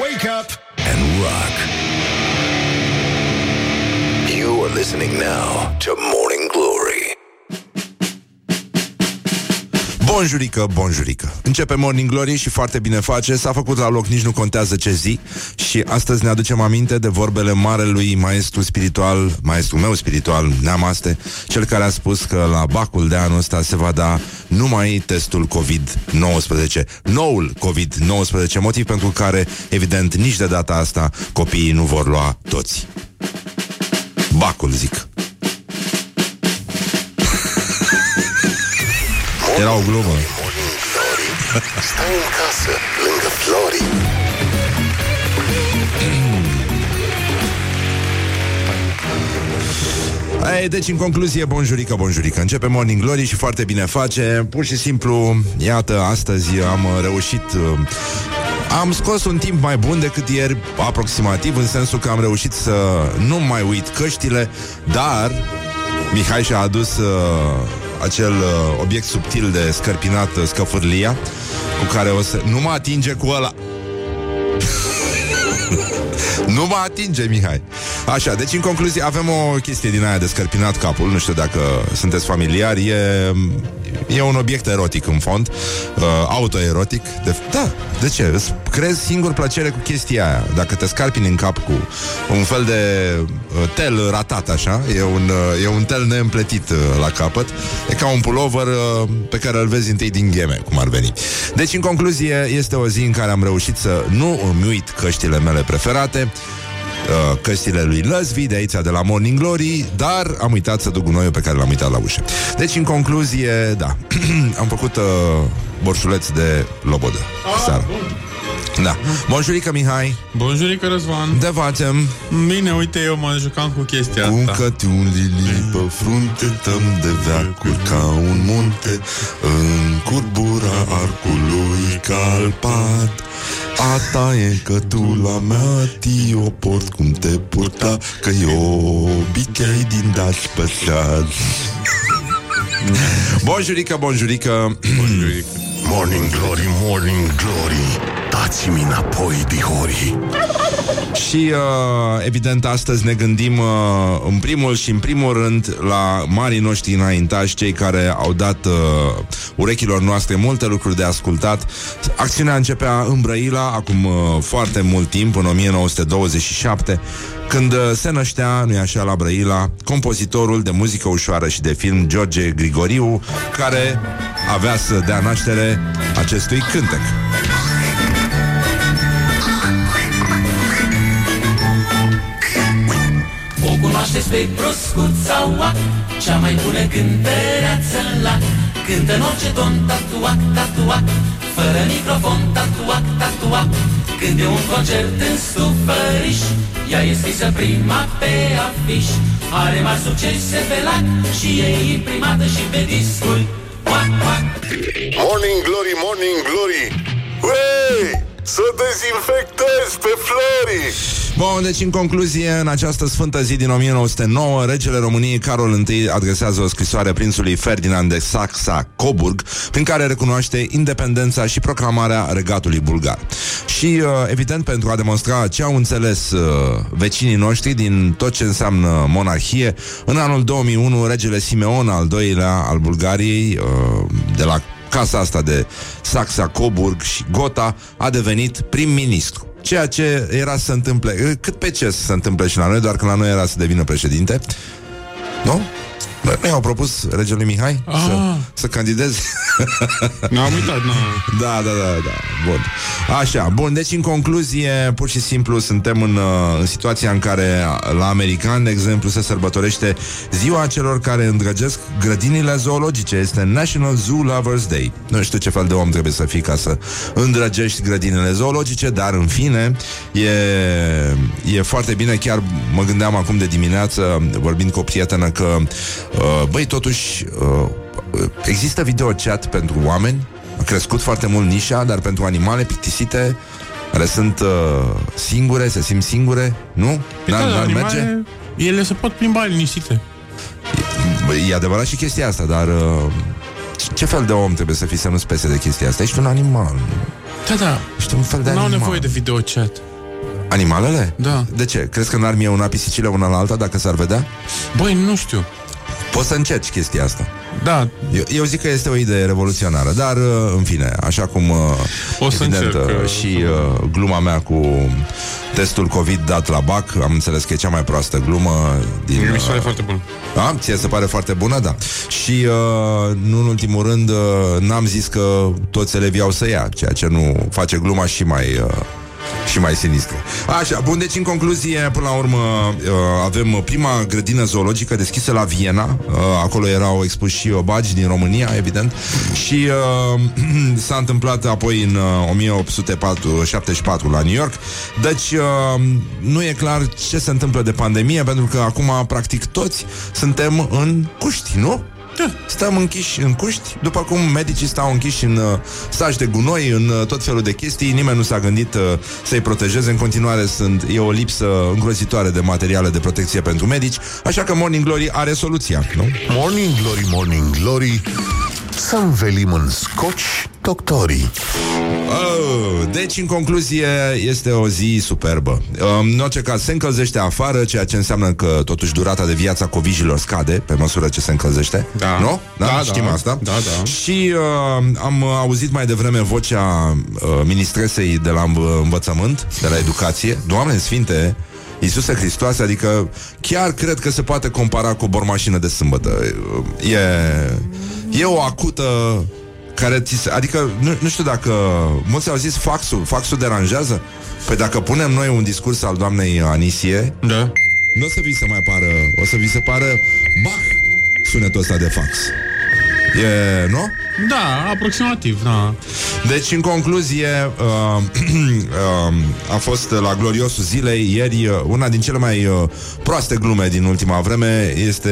Wake up and rock. You are listening now to Morning Bonjurică, bonjurică. Începe Morning Glory și foarte bine face. S-a făcut la loc, nici nu contează ce zi. Și astăzi ne aducem aminte de vorbele marelui maestru spiritual Maestru meu spiritual, Neamaste Cel care a spus că la bacul de anul ăsta Se va da numai testul COVID-19 Noul COVID-19 Motiv pentru care, evident, nici de data asta Copiii nu vor lua toți. Bacul, zic Era o glumă. Stai în casă, lângă Flori. Ei, deci, în concluzie, bonjurică, bonjurică. Începe Morning Glory și foarte bine face. Pur și simplu, iată, astăzi am reușit... uh, Am scos un timp mai bun decât ieri, aproximativ, în sensul că am reușit să nu mai uit căștile, dar Mihai și-a adus uh, acel uh, obiect subtil de scărpinat, uh, scăfârlia, cu care o să... Nu mă atinge cu ăla! Nu mă atinge, Mihai. Așa, deci în concluzie avem o chestie din aia de scărpinat capul, nu știu dacă sunteți familiari, e, e un obiect erotic în fond, uh, autoerotic. De, da, de ce? Îți crezi singur plăcere cu chestia aia. Dacă te scarpini în cap cu un fel de uh, tel ratat așa, e un, uh, e un tel neîmpletit uh, la capăt, e ca un pullover uh, pe care îl vezi întâi din gheme, cum ar veni. Deci, în concluzie, este o zi în care am reușit să nu îmi uit căștile mele preferate, uh, căștile lui Lăzvi de aici de la Morning Glory, dar am uitat să duc gunoiul pe care l-am uitat la ușă. Deci, în concluzie, da, am făcut uh, borșuleț de lobodă seara. Da. Bonjurică, Mihai. Bonjurică, Răzvan. De facem. Bine, uite, eu mă jucam cu chestia asta. Uncă-ti un lili pe frunte Tăm de veacuri ca un munte În curbura arcului calpat A ta e că tu la mea Ti o port cum te purta Că eu bichei din daș păsat Bonjurică, bonjurică Morning Glory, Morning Glory. Dați-mi înapoi, dihori. Și, uh, evident, astăzi ne gândim uh, în primul și în primul rând la marii noștri înaintași, cei care au dat uh, urechilor noastre multe lucruri de ascultat. Acțiunea începea în Brăila, acum uh, foarte mult timp, în 1927, când uh, se năștea, nu-i așa, la Brăila, compozitorul de muzică ușoară și de film George Grigoriu, care avea să dea naștere acestui cântec. O cunoașteți pe proscuța Oac Cea mai bună cântăreață la Cântă în orice ton tatuac, tatuac Fără microfon, tatuac, tatuac. Când e un concert în stufăriș Ea e scrisă prima pe afiș. Are mari succese pe lac Și e imprimată și pe discuri. Oac, oac. Morning Glory, Morning Glory. Uei, să dezinfectez pe Flori. Bun, deci în concluzie, în această sfântă zi din 1909, regele României Carol I adresează o scrisoare prințului Ferdinand de Saxa-Coburg, prin care recunoaște independența și proclamarea regatului bulgar. Și, uh, evident, pentru a demonstra ce au înțeles uh, vecinii noștri din tot ce înseamnă monarhie, în anul 2001, regele Simeon al doilea al Bulgariei, uh, de la casa asta de Saxa, Coburg și Gota, a devenit prim-ministru. Ceea ce era să se întâmple, cât pe ce să se întâmple și la noi, doar că la noi era să devină președinte. Nu? Bă, Nu i-au propus regelui Mihai Ah. să, să candideze? N-am uitat, nu. Da, da, da, da. Bun. Așa, bun, deci în concluzie, pur și simplu suntem în, uh, în situația în care la american, de exemplu, se sărbătorește ziua celor care îndrăgesc grădinile zoologice. Este National Zoo Lovers Day. Nu știu ce fel de om trebuie să fii ca să îndrăgești grădinile zoologice, dar în fine, e, e foarte bine. Chiar mă gândeam acum de dimineață, vorbind cu o prietenă, că, uh, băi, totuși, uh, există video chat pentru oameni a crescut foarte mult nișa, dar pentru animale plictisite care sunt uh, singure, se simt singure, nu? Păi N-ar, da, n-ar merge? animale, ele se pot plimba liniștite. Bă, E adevărat și chestia asta, dar uh, ce fel de om trebuie să fii să nu-ți pese de chestia asta? Ești un animal. Da, da. Ești un fel de Nu au animal. nevoie de videochat. Animalele? Da. De ce? Crezi că n-ar mie una pisicile una la alta dacă s-ar vedea? Băi, nu știu. Poți să încerci chestia asta. Da, Eu, eu zic că este o idee revoluționară, dar, uh, în fine, așa cum, uh, O să evident, încerc, uh, uh, și uh, gluma mea cu testul COVID dat la BAC, am înțeles că e cea mai proastă glumă din... mi se pare uh, foarte bun. Da? Ție se pare foarte bună? Da. Și, uh, nu în ultimul rând, uh, n-am zis că toți elevii au să ia, ceea ce nu face gluma și mai... Uh, și mai sinistră. Așa, bun, deci în concluzie, până la urmă, uh, avem prima grădină zoologică deschisă la Viena. Uh, acolo erau expuși și bagi din România, evident. Și uh, s-a întâmplat apoi în uh, 1874 la New York. Deci uh, nu e clar ce se întâmplă de pandemie, pentru că acum, practic, toți suntem în cuști, nu? Da. Stăm închiși în cuști, după cum medicii stau închiși în uh, saci de gunoi, în uh, tot felul de chestii. Nimeni nu s-a gândit uh, să-i protejeze. În continuare sunt, e o lipsă îngrozitoare de materiale de protecție pentru medici, așa că Morning Glory are soluția, nu? Morning Glory, Morning Glory Să învelim în scoci doctorii Oh, deci, în concluzie, este o zi superbă. Um, În orice caz, se încălzește afară, ceea ce înseamnă că, totuși, durata de viața covijilor scade pe măsură ce se încălzește. Da. Nu? Da, Da, știm da. asta. Da, da. Și uh, am auzit mai devreme vocea uh, ministresei de la înv- învățământ, de la educație. Doamne Sfinte, Iisuse Hristoase, adică chiar cred că se poate compara cu o bormașină de sâmbătă. E, e o acută care ți se, adică nu, nu știu dacă mulți au zis faxul, faxul deranjează? Păi dacă punem noi un discurs al doamnei Anisie, Da. nu o să vi se mai pară, o să vi se pară Bach sunetul ăsta de fax. E, nu? Da, aproximativ, da. Deci, în concluzie, uh, uh, a fost la gloriosul zilei ieri uh, una din cele mai uh, proaste glume din ultima vreme este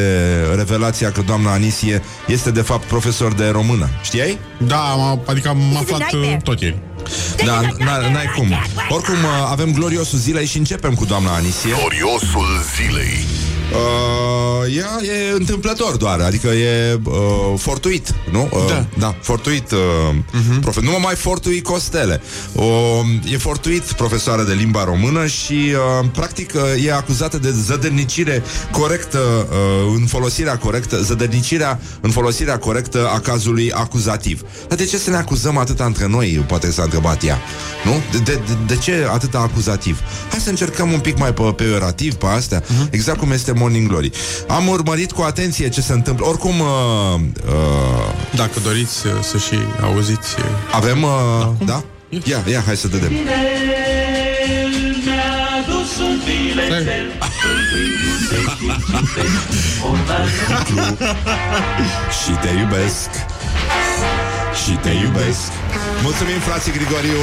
revelația că doamna Anisie este de fapt profesor de română. Știai? Da, am, adică am aflat uh, tot ieri. Da, n- n-ai cum. Oricum, uh, avem gloriosul zilei și începem cu doamna Anisie. Gloriosul zilei Uh, ea e întâmplător doar, adică e uh, fortuit, nu? Uh, Da. da, fortuit. Uh, uh-huh. profe- nu mă mai fortui costele. Uh, e fortuit profesoară de limba română și uh, practic uh, e acuzată de zădărnicire corectă uh, în folosirea corectă, zădărnicirea în folosirea corectă a cazului acuzativ. Dar de ce să ne acuzăm atâta între noi, poate s-a întrebat ea, nu? De, de, de, de ce atâta acuzativ? Hai să încercăm un pic mai pe peorativ pe astea, uh-huh. exact cum este Morning Glory. Am urmărit cu atenție ce se întâmplă. Oricum, uh, uh, Dacă doriți uh, să și auziți uh, avem... Uh, da? Ia, ia, hai să dădem. Și te iubesc Și te iubesc Mulțumim, frații Grigoriu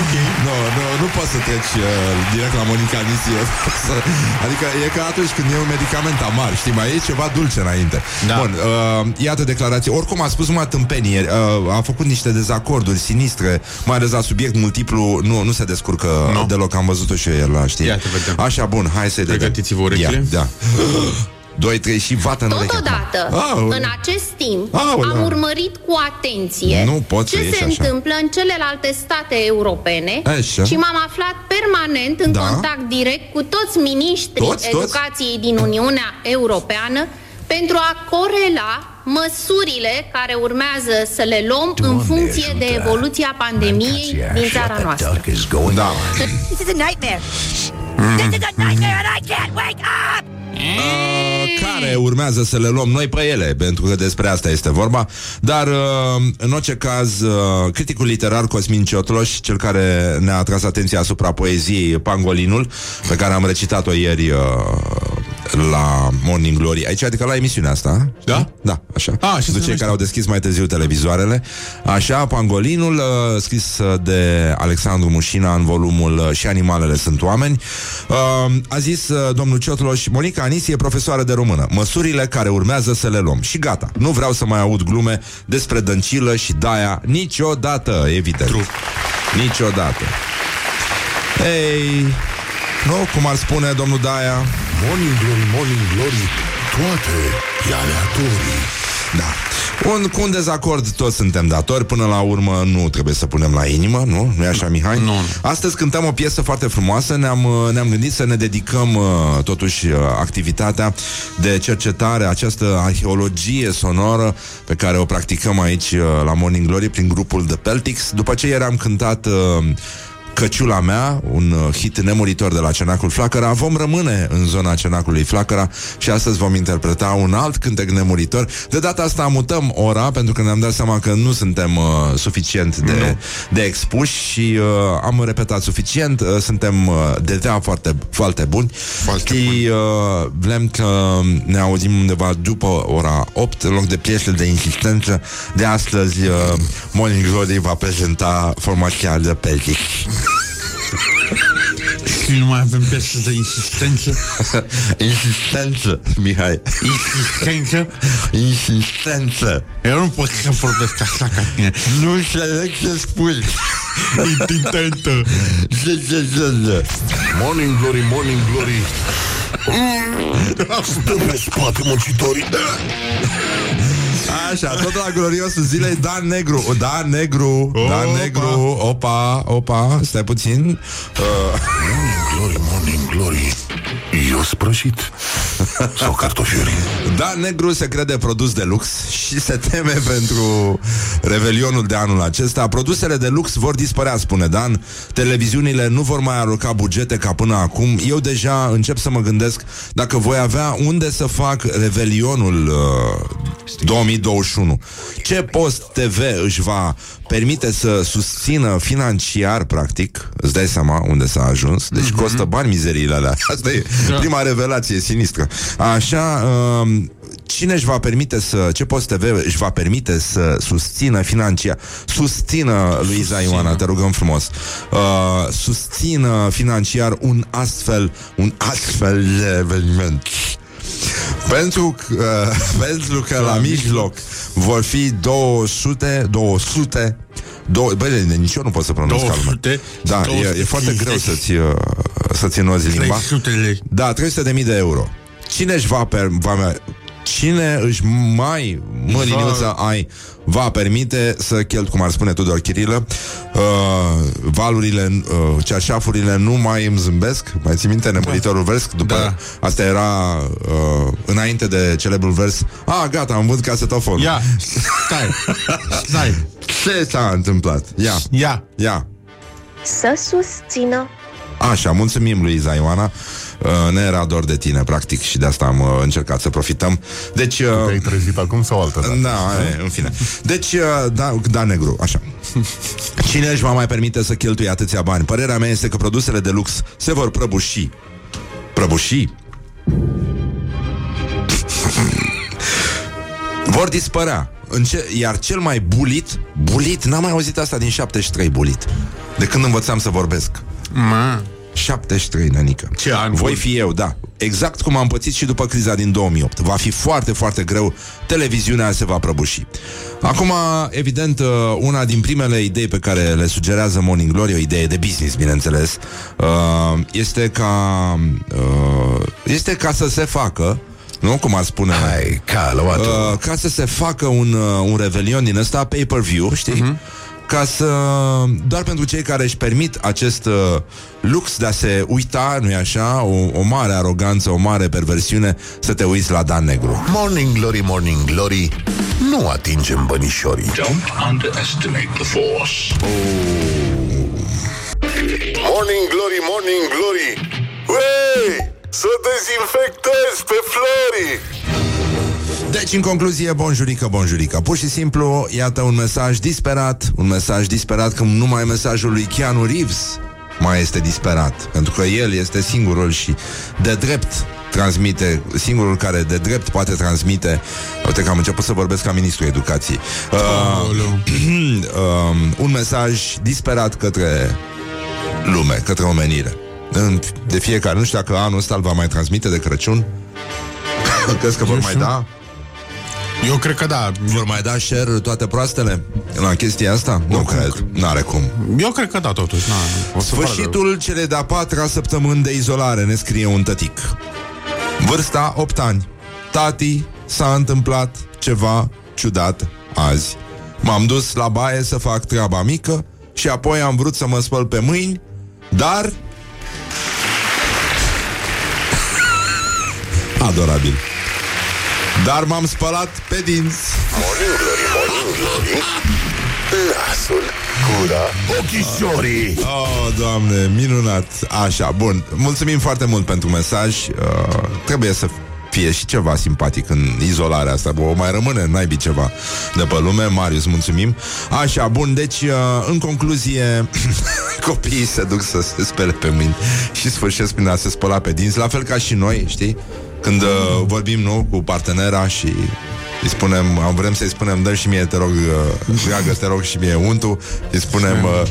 Ok. Nu, nu, nu poți să treci uh, direct la Monica Anisie. Să- adică e ca atunci când e un medicament amar, știi, mai e ceva dulce înainte. Da. Bun, uh, iată declarație. Oricum a spus numai tâmpenie, uh, a făcut niște dezacorduri sinistre, mai ales la subiect multiplu, nu, nu se descurcă Nu. deloc, am văzut-o și eu ieri la știri. Ia te vedem. Așa, bun, hai să-i dăm. Pregătiți-vă urechile. Ia, da. 2, 3 și vată în ureche. Totodată, Aoleu. în acest timp, Aoleu. am urmărit cu atenție Nu poți să ce ieși se așa. întâmplă în celelalte state europene Așa. și m-am aflat permanent în Da. contact direct cu toți miniștrii Toți, toți? educației din Uniunea Europeană pentru a corela măsurile care urmează să le luăm în funcție de evoluția pandemiei din țara noastră. Da. This is a nightmare. This is a nightmare and I can't wake up! Uh, care urmează să le luăm noi pe ele, pentru că despre asta este vorba. Dar, uh, în orice caz, uh, criticul literar Cosmin Ciotloș, cel care ne-a atras atenția asupra poeziei Pangolinul, pe care am recitat-o ieri uh, la Morning Glory, aici, adică la emisiunea asta. Da? Da, așa. Ah, și se Pentru cei numește. care au deschis mai târziu televizoarele. Așa, Pangolinul, uh, scris uh, de Alexandru Mușina în volumul uh, Și animalele sunt oameni. Uh, a zis uh, domnul Ciotloș, Monica Anisie, profesoară de română, măsurile care urmează să le luăm. Și gata, nu vreau să mai aud glume despre dăncilă și daia niciodată, evident. Trup. Niciodată. Ei, nu, cum ar spune domnul Daia, Morning Glory, Morning Glory Toate e aleatorii Da. Un, cu un dezacord toți suntem datori Până la urmă nu trebuie să punem la inimă Nu? nu e așa, Mihai? Nu, nu. Astăzi cântăm o piesă foarte frumoasă Ne-am, uh, ne-am gândit să ne dedicăm uh, Totuși uh, activitatea De cercetare, această arheologie sonoră Pe care o practicăm aici La Morning Glory Prin grupul The Peltics După ce ieri am cântat Căciula mea, un uh, hit nemuritor de la Cenacul Flacăra. Vom rămâne în zona Cenacului Flacăra Și astăzi vom interpreta un alt cântec nemuritor. De data asta mutăm ora Pentru că ne-am dat seama că nu suntem uh, suficient de, de expuși Și uh, am repetat suficient. Uh, Suntem uh, de dea foarte, foarte buni. Foarte Și uh, vrem că ne auzim undeva după ora 8 În loc de piesele de insistență De astăzi uh, Morning Glory va prezenta formația de Peltic Și nu mai avem piese de insistență. Insistență, Mihai Insistență. Insistență Eu nu pot să vorbesc așa ca tine. Nu înțeleg ce spui Intentă. Ce, ce, ce, ce Morning Glory, Morning Glory Stă pe spate muncitorii Așa, tot la gloriosul zilei Dan Negru Dan Negru Dan Opa. Negru Opa, opa, stai puțin uh, Morning Glory, Morning Glory Eu sprășit. Sau cartofiuri. Dan Negru se crede produs de lux Și se teme pentru Revelionul de anul acesta. Produsele de lux vor dispărea, spune Dan. Televiziunile nu vor mai aloca bugete ca până acum. Eu deja încep să mă gândesc Dacă voi avea unde să fac Revelionul uh, 2021 Ce post TV își va permite să susțină financiar, practic? Îți dai seama unde s-a ajuns? Deci costă bani mizeriile alea. Asta e prima revelație sinistră. Așa, uh, cine își va permite să, ce post TV își va permite să susțină financiar, susțină Luiza Ioana, te rugăm frumos, uh, susțină financiar un astfel, un astfel de eveniment. Pentru că, uh, pentru că la mijloc vor fi 200, 200 Două, băi, nici eu nu pot să pronunț ca lumea. 200, Da, e, e foarte greu să-ți, uh, să-ți înnozi limba. 300 lei. Da, 300 de mii de euro. Cine își va, per, va Cine își mai măriniuță ai va permite să chelt, cum ar spune Tudor Chirilă, uh, valurile, uh, ceașafurile nu mai îmi zâmbesc. Mai ții minte nemuritorul vers? După Da. asta era uh, înainte de celebrul vers. A, gata, am văzut casetofonul. Ia, stai, stai, Ce s-a întâmplat? Ia, ia. ia. Să susțină Așa, mulțumim lui Ioana. Uh, Ne era dor de tine, practic Și de asta am uh, încercat să profităm. Deci, uh, Te-ai trezit acum sau altă dată? da, e, în fine. Deci, uh, da, da, negru, așa. Cine își va mai permite să cheltuie atâția bani? Părerea mea este că produsele de lux Se vor prăbuși. Prăbuși? Vor dispărea. În ce, Iar cel mai bulit Bulit, n-am mai auzit asta din 73 Bulit. De când învățam să vorbesc Ma. 73, nănică. Ce an Voi bun. fi eu, da. Exact cum am pățit și după criza din 2008. Va fi foarte, foarte greu. Televiziunea se va prăbuși. Acum, evident, uh, una din primele idei pe care le sugerează Morning Glory, o idee de business, bineînțeles, uh, este ca uh, este ca să se facă nu? Cum ar spune Hai, cală uh, Ca să se facă un, uh, un revelion din ăsta Pay-per-view, știi? Mhm. Ca să... Doar pentru cei care își permit acest uh, lux de a se uita, nu-i așa? O, o mare aroganță, o mare perversiune Să te uiți la Dan Negru. Morning Glory, Morning Glory Nu atingem bănișorii. Don't underestimate the force. Morning Glory, Morning Glory. Uei, să dezinfectezi pe Flori Deci, în concluzie, bonjurică, bonjurică. Pur și simplu, iată un mesaj disperat Un mesaj disperat Când numai mesajul lui Keanu Reeves Mai este disperat. Pentru că el este singurul și de drept transmite, singurul care de drept poate transmite Uite că am început să vorbesc ca ministrul educației. Uh, Aoleu. um, Un mesaj disperat către lume, către omenire. În, De fiecare, nu știu dacă anul ăsta îl va mai transmite de Crăciun. Crezi că vor mai da? Eu cred că da. Vor mai da share toate proastele la chestia asta? Nu cred, n-are cum Eu cred că da, totuși. Na, o să Sfârșitul cele de-a patra săptămâni de izolare Ne scrie un tătic Vârsta 8 ani Tati s-a întâmplat ceva ciudat azi. M-am dus la baie să fac treaba mică și apoi am vrut să mă spăl pe mâini, dar... Adorabil. Dar m-am spălat pe dinți. Morning Glory, Morning Glory Nasul, gura, ochișorii. Oh, doamne, minunat. Așa, bun, mulțumim foarte mult pentru mesaj. Uh, Trebuie să fie și ceva simpatic în izolarea asta O mai rămâne naibii ceva de pe lume. Marius, mulțumim. Așa, bun, deci, uh, în concluzie Copiii se duc să se spele pe mâini Și sfârșesc prin a se spăla pe dinți La fel ca și noi, știi? Când uh, vorbim, nu, cu partenera și îi spunem, am vrem să-i spunem, dă și mie, te rog, uh, dragă, te rog și mie untul, îi spunem, uh,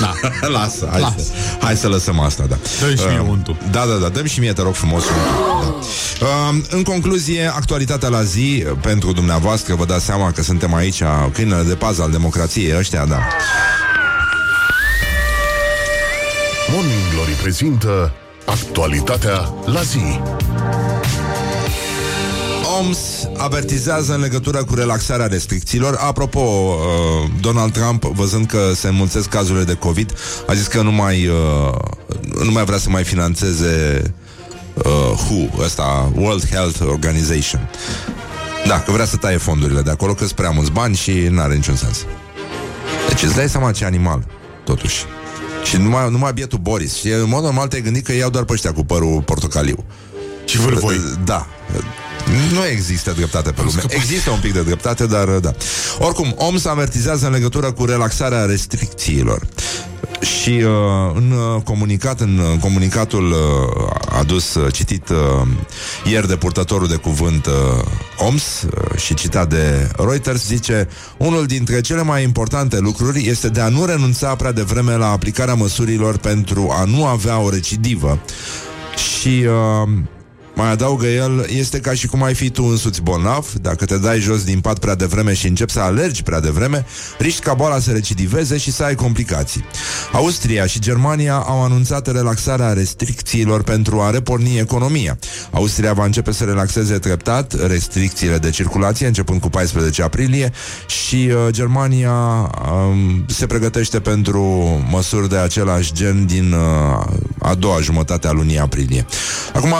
Da. Lasă, hai, Lasă. Să, hai să lăsăm asta, da. Dă-i și mie Uh, untul. Da, da, da, dăm și mie, te rog frumos, untul. Da. Uh, în concluzie, actualitatea la zi, uh, pentru dumneavoastră, vă dați seama că suntem aici, câinele de pază al democrației, ăștia, da. Morning Glory prezintă Actualitatea la zi OMS avertizează în legătură cu relaxarea restricțiilor. Apropo, uh, Donald Trump, văzând că se înmulțesc cazurile de COVID, a zis că nu mai, uh, nu mai vrea să mai financeze uh, WHO, ăsta, World Health Organization. Da, că vrea să taie fondurile de acolo, că sunt prea mulți bani și nu are niciun sens. Deci îți dai seama ce animal, totuși. Și numai, numai bietul Boris. Și în mod normal te-ai gândit că iau doar pe ăștia cu părul portocaliu. Și vârvoi. Da. Nu există dreptate pe lume. Există un pic de dreptate, dar da. Oricum, OMS avertizează în legătură cu relaxarea restricțiilor. Și uh, în uh, comunicat, în uh, comunicatul uh, adus, uh, citit uh, ieri de purtătorul de cuvânt uh, OMS uh, și citat de Reuters, zice unul dintre cele mai importante lucruri este de a nu renunța prea devreme la aplicarea măsurilor pentru a nu avea o recidivă. Și uh, mai adaugă el, este ca și cum ai fi tu însuți bolnav, dacă te dai jos din pat prea devreme și începi să alergi prea devreme, riști ca boala să recidiveze și să ai complicații. Austria și Germania au anunțat relaxarea restricțiilor pentru a reporni economia. Austria va începe să relaxeze treptat restricțiile de circulație începând cu 14 aprilie și uh, Germania um, se pregătește pentru măsuri de același gen din uh, a doua jumătate a lunii aprilie. Acum,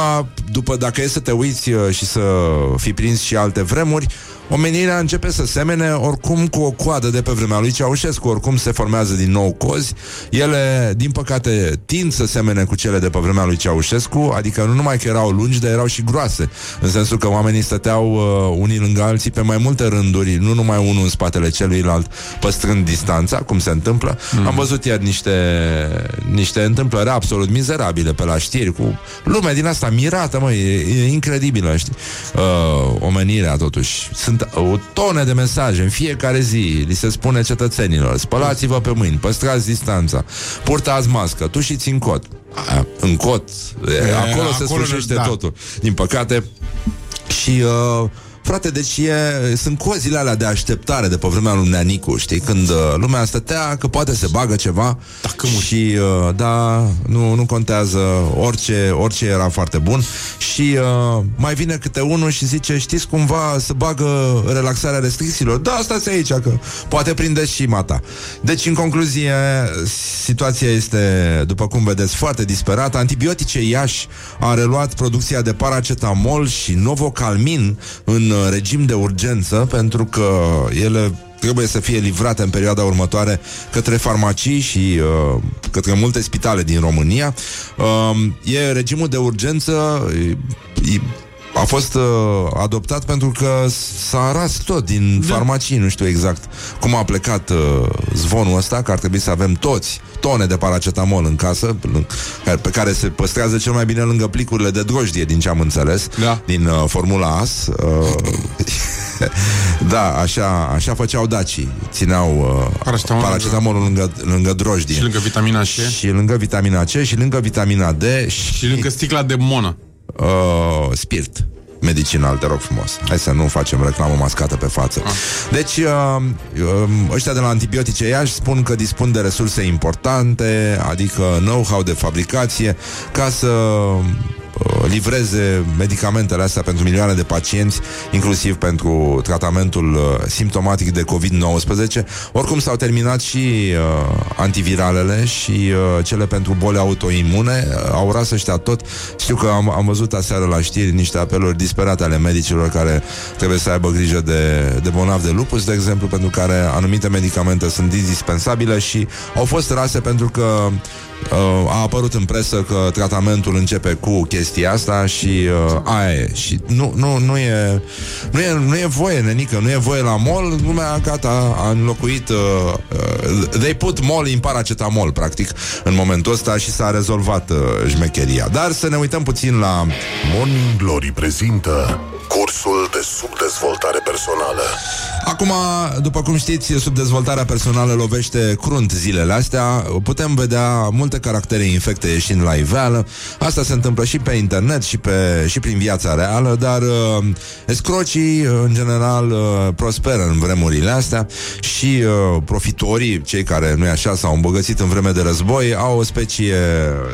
după dacă e să te uiți uh, și să fi prins și alte vremuri, omenirea începe să semene oricum cu o coadă de pe vremea lui Ceaușescu, oricum se formează din nou cozi. Ele, din păcate, tind să semene cu cele de pe vremea lui Ceaușescu, adică nu numai că erau lungi, dar erau și groase, în sensul că oamenii stăteau uh, unii lângă alții pe mai multe rânduri, nu numai unul în spatele celuilalt, păstrând distanța, cum se întâmplă. Mm. Am văzut ieri niște, niște întâmplări absolut mizerabile pe la știri, cu lumea din asta mirată, mă, e, e incredibilă, știi? Uh, omenirea, totuși. Sunt o tone de mesaje în fiecare zi. Li se spune cetățenilor, spălați-vă pe mâini, păstrați distanța, purtați mască, tușiți în cot. A, în cot, e, E, acolo se acolo sfârșește da. totul. Din păcate, și uh, Frate, deci e, sunt cozile alea de așteptare de pe vremea lui Neanicu, știi? Când uh, lumea stătea că poate se bagă ceva Dacă și uh, da, nu, nu contează orice, orice era foarte bun și uh, mai vine câte unul și zice, știți cumva să bagă relaxarea restricțiilor? Da, stați aici, că poate prindeți și mata. Deci, în concluzie, situația este, după cum vedeți, foarte disperată. Antibiotice Iași a reluat producția de paracetamol și novocalmin în uh, regim de urgență pentru că ele trebuie să fie livrate în perioada următoare către farmacii și uh, către multe spitale din România. Uh, e regimul de urgență e, e, a fost uh, adoptat pentru că s-a aras tot din da. farmacii, nu știu exact cum a plecat uh, zvonul ăsta, că ar trebui să avem toți tone de paracetamol în casă, pe- pe care se păstrează cel mai bine lângă plicurile de drojdie, din ce am înțeles, Da. din uh, Formula AS. Uh, da, așa, așa făceau dacii. Țineau uh, Paracetamol paracetamolul lângă, lângă drojdie. Și lângă vitamina C și lângă vitamina C și lângă vitamina D și, și lângă sticla de monă. Uh, spirit medicinal, te rog frumos. Hai să nu facem reclamă mascată pe față. Ah. Deci, uh, uh, ăștia de la antibiotice Iași spun că dispun de resurse importante, adică know-how de fabricație, ca să uh, livreze medicamentele astea pentru milioane de pacienți, inclusiv pentru tratamentul uh, simptomatic de COVID-19. Oricum s-au terminat și uh, antiviralele și uh, cele pentru boli autoimune. Uh, au ras ăștia tot. Știu că am, am văzut aseară la știri niște apeluri disperate ale medicilor care trebuie să aibă grijă de, de bolnavi de lupus, de exemplu, pentru care anumite medicamente sunt indispensabile și au fost rase pentru că uh, a apărut în presă că tratamentul începe cu chestia asta și uh, aia e. Și nu, nu, nu, e, nu, e, nu e voie, nenică, nu e voie la mol, lumea gata, a înlocuit uh, uh, they put mol în paracetamol, practic, în momentul ăsta și s-a rezolvat uh, șmecheria. Dar să ne uităm puțin la Morning Glory prezintă cursul de subdezvoltare personală. Acum, după cum știți, subdezvoltarea personală lovește crunt zilele astea. Putem vedea multe caractere infecte ieșind la iveală. Asta se întâmplă și pe internet și, pe, și prin viața reală, dar uh, escrocii, în general, uh, prosperă în vremurile astea și uh, profitorii, cei care, nu așa, s-au îmbogățit în vreme de război, au o specie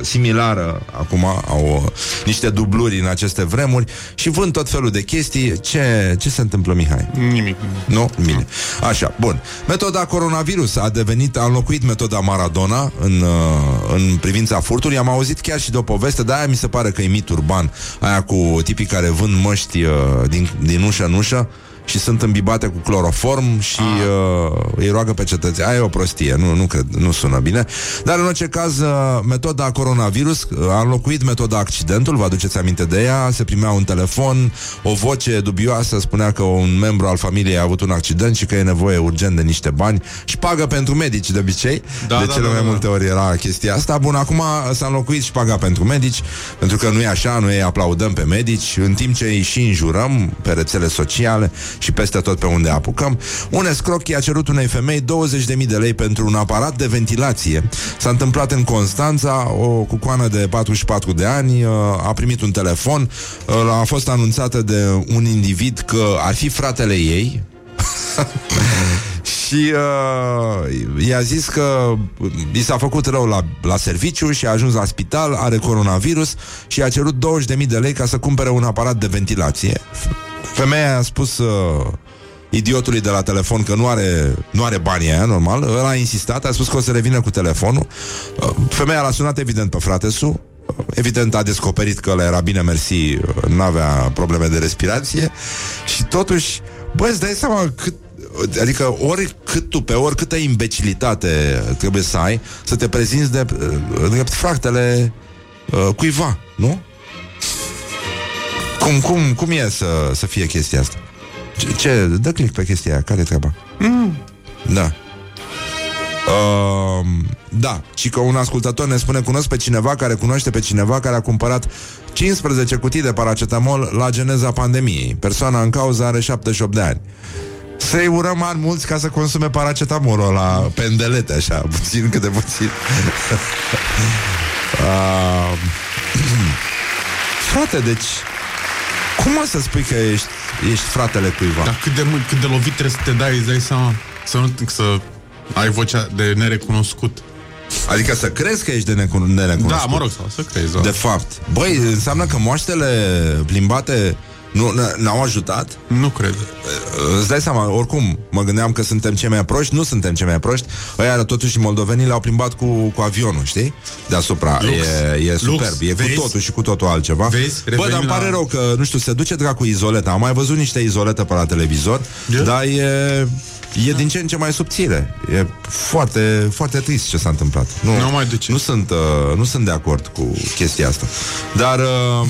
similară, acum au uh, niște dubluri în aceste vremuri și vând tot felul de chestii. Ce, ce se întâmplă, Mihai? Nimic. Nu? Bine. Așa, bun. Metoda coronavirus a devenit, a înlocuit metoda Maradona în, uh, în privința furtului. Am auzit chiar și de o poveste, dar aia mi se pare că e mit urban. Aia cu tipii care vând măști uh, din, din ușă în ușă și sunt îmbibate cu cloroform și uh, îi roagă pe cetățeni. Aia e o prostie, nu, nu cred, nu sună bine. Dar în orice caz, uh, metoda coronavirus uh, a înlocuit metoda accidentul, vă aduceți aminte de ea, se primea un telefon, o voce dubioasă spunea că un membru al familiei a avut un accident și că e nevoie urgent de niște bani și pagă pentru medici de obicei. Da, de da, cele da, mai da, da. multe ori era chestia asta. Bun, acum s-a înlocuit și paga pentru medici, pentru că nu e așa, noi îi aplaudăm pe medici, în timp ce îi și înjurăm pe rețele sociale și peste tot pe unde apucăm. Un escroc i-a cerut unei femei 20.000 de lei pentru un aparat de ventilație. S-a întâmplat în Constanța, o cucoană de 44 de ani uh, a primit un telefon, uh, a fost anunțată de un individ că ar fi fratele ei, și uh, i-a zis că i s-a făcut rău la, la serviciu și a ajuns la spital, are coronavirus și a cerut 20.000 de lei ca să cumpere un aparat de ventilație. Femeia a spus uh, idiotului de la telefon că nu are, nu are banii aia, normal. El a insistat, a spus că o să revină cu telefonul. Uh, femeia l-a sunat evident pe fratesul. Uh, Evident a descoperit că ăla era bine mersi, uh, n-avea probleme de respirație și totuși, băi, îți dai seama cât Adică oricât tu, pe oricâtă imbecilitate trebuie să ai, să te prezinți de uh, drept fractele uh, cuiva, nu? Cum, cum, cum e să, să fie chestia asta? Ce, ce? Dă click pe chestia aia, care e treaba? Mm. Da. Uh, da, și că un ascultător ne spune Cunosc pe cineva care cunoaște pe cineva Care a cumpărat 15 cutii de paracetamol La geneza pandemiei Persoana în cauză are 78 de ani să-i urăm ani mulți ca să consume paracetamolul la pendelete, așa, puțin câte puțin. uh, frate, deci, cum o să spui că ești, ești fratele cuiva? Dar cât de, mult- cât de lovit trebuie să te dai, îți dai seama? Să nu să ai vocea de nerecunoscut. Adică să crezi că ești de necun- nerecunoscut. Da, mă rog, sau să crezi. Da. De fapt. Băi, înseamnă că moaștele plimbate nu, n- n-au ajutat? Nu cred. Îți dai seama, oricum, mă gândeam că suntem cei mai proști, nu suntem cei mai proști. Ăia, totuși, moldovenii le-au plimbat cu, cu avionul, știi? Deasupra. Lux. E, e Lux. superb. E Vezi? cu totul și cu totul altceva. Vezi? Bă, dar îmi Revenim pare la- rău că, nu știu, se duce dracu izoleta. Am mai văzut niște izolete pe la televizor, Da. dar e... E din ce în ce mai subțire. E foarte, foarte trist ce s-a întâmplat. Nu, Nu mai de ce. Nu sunt, uh, nu sunt de acord cu chestia asta. Dar, uh,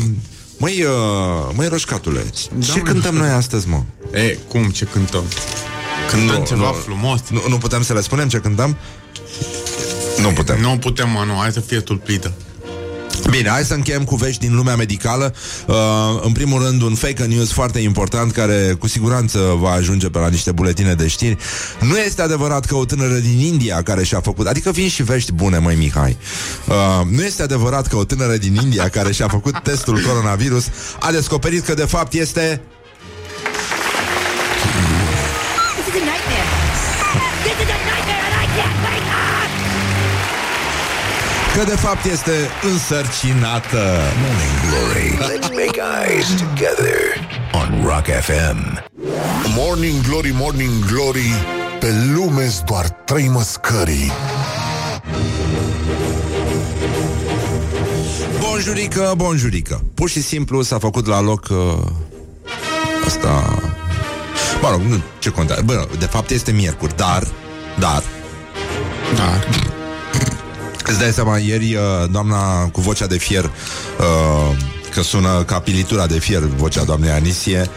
măi, uh, măi, roșcatule, ce măi. cântăm noi astăzi, mă? E, cum, ce cântăm? Cântăm Nu, ceva nu. frumos. Nu, nu putem să le spunem ce cântăm? Nu putem. Nu putem, mă, nu, hai să fie tulpită. Bine, hai să încheiem cu vești din lumea medicală. Uh, în primul rând, un fake news foarte important care cu siguranță va ajunge pe la niște buletine de știri. Nu este adevărat că o tânără din India care și-a făcut... Adică vin și vești bune, măi, Mihai. Uh, nu este adevărat că o tânără din India care și-a făcut testul coronavirus a descoperit că de fapt este... că de fapt este însărcinată. Morning Glory Let's make eyes together On Rock FM Morning Glory, Morning Glory Pe lume doar trei măscării Bonjurică, bonjurică. Pur și simplu s-a făcut la loc uh, asta... Mă rog, nu, ce contează. Bă, de fapt este miercuri, dar, dar, Da. Îți dai seama, ieri uh, doamna cu vocea de fier uh, că sună ca pilitura de fier vocea doamnei Anisie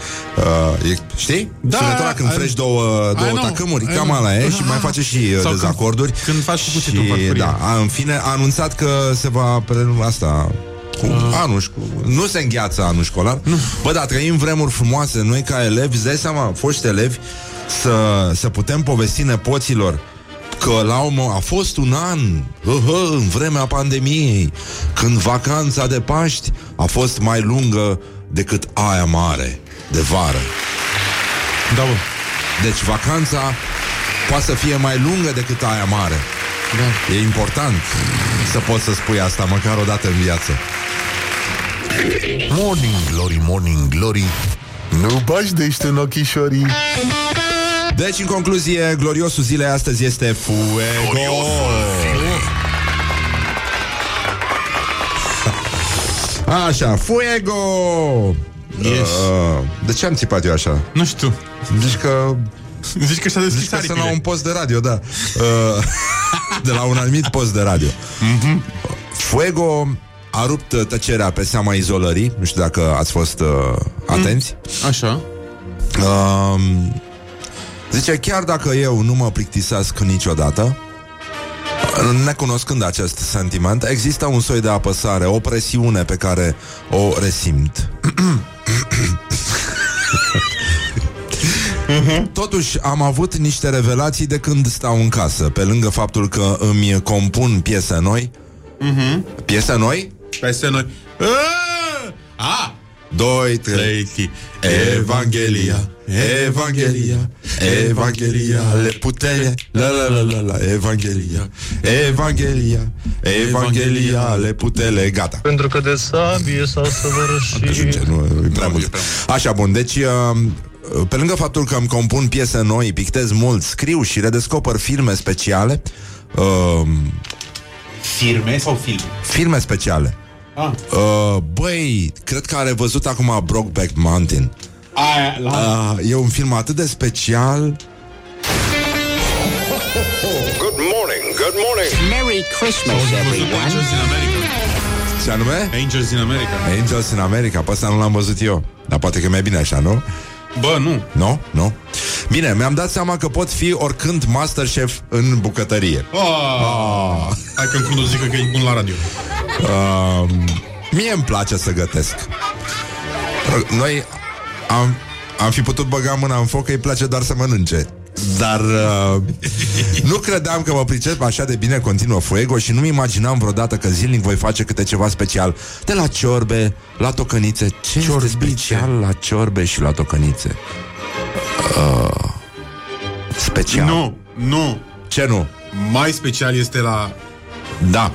uh, e, Știi? Da, Sunătura când I- frești două, două I know, tacâmuri I Cam know. ala e și mai face și uh, Sau dezacorduri când- când faci cu și, cuțitul în farfurie. da, a, în fine, a anunțat că se va prelua asta cu Ah. anul șco- Nu se îngheață anul școlar nu. Bă, dar trăim vremuri frumoase Noi ca elevi, îți dai seama, foști elevi Să, să putem povesti nepoților Că la urmă a fost un an uh, În vremea pandemiei Când vacanța de Paști A fost mai lungă decât aia mare De vară Da, bă. Deci vacanța Poate să fie mai lungă decât aia mare Da. E important să poți să spui asta măcar o dată în viață. Morning Glory, Morning Glory Nu bași de în ochișorii Deci, în concluzie, gloriosul zilei astăzi este Fuego. Așa, Fuego! Yes. Uh, de ce am țipat eu așa? Nu știu. Zici că Zici că și-a deschis Zici că sunt la aripile. un post de radio, da. Uh, de la un anumit post de radio. Mhm. Fuego a rupt uh, tăcerea pe seama izolării. Nu știu dacă ați fost uh, atenți. Așa. Uh, zice, chiar dacă eu nu mă plictisesc niciodată, necunoscând acest sentiment, există un soi de apăsare, o presiune pe care o resimt. Totuși, am avut niște revelații de când stau în casă, pe lângă faptul că îmi compun piese noi. Piese noi? Peste noi. Ah! A! Doi, trei. Lady. Evanghelia, Evanghelia, Evanghelia, le putere, la la la la la, Evanghelia, Evanghelia, Evanghelia, le putere, gata. Pentru că de sabie s-au săvârșit Ajunge, nu, e prea mult. Așa, bun, deci uh, pe lângă faptul că îmi compun piese noi, pictez mult, scriu și redescoper filme speciale, uh, Firme sau film? filme speciale. Ah. Uh, băi, cred că are văzut acum Brokeback Mountain. Aia, la... Uh, e un film atât de special Good morning, good morning Merry Christmas, everyone. Angels in America. Ce anume? Angels in America. Angels în America, pe ăsta nu l-am văzut eu Dar poate că e mai bine așa, nu? Bă, nu. Nu? Nu? Bine, mi-am dat seama că pot fi oricând Masterchef în bucătărie Oh. Hai că când o zică că e bun la radio. Uh, Mie îmi place să gătesc. Noi am, am fi putut băga mâna în foc că îi place doar să mănânce. Dar uh, nu credeam că mă pricep așa de bine continuă Fuego și nu-mi imaginam vreodată că zilnic voi face câte ceva special. De la ciorbe, la tocănițe. Ce este special la ciorbe și la tocănițe? Uh, special. Nu, nu. Ce nu? Mai special este la... Da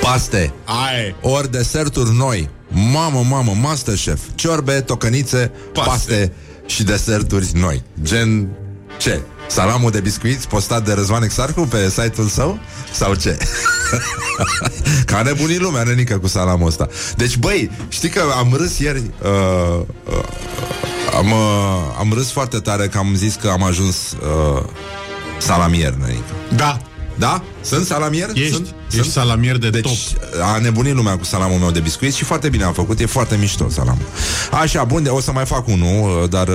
Paste Aie. Ori deserturi noi Mamă, mamă, Masterchef Ciorbe, tocănițe, paste, Paste. paste și deserturi noi Gen ce? Salamul de biscuiți postat de Răzvan Exarcu pe site-ul său? Sau ce? Ca nebunii lumea, nenică, cu salamul ăsta Deci, băi, știi că am râs ieri uh, uh, am, uh, am râs foarte tare că am zis că am ajuns uh, salamier, nenică Da. Da? Sunt salamier? Ești, Sunt? ești Sunt? salamier de Deci top. a nebunit lumea cu salamul meu de biscuiți și foarte bine am făcut, e foarte mișto salamul. Așa, bun, de, o să mai fac unul, dar uh,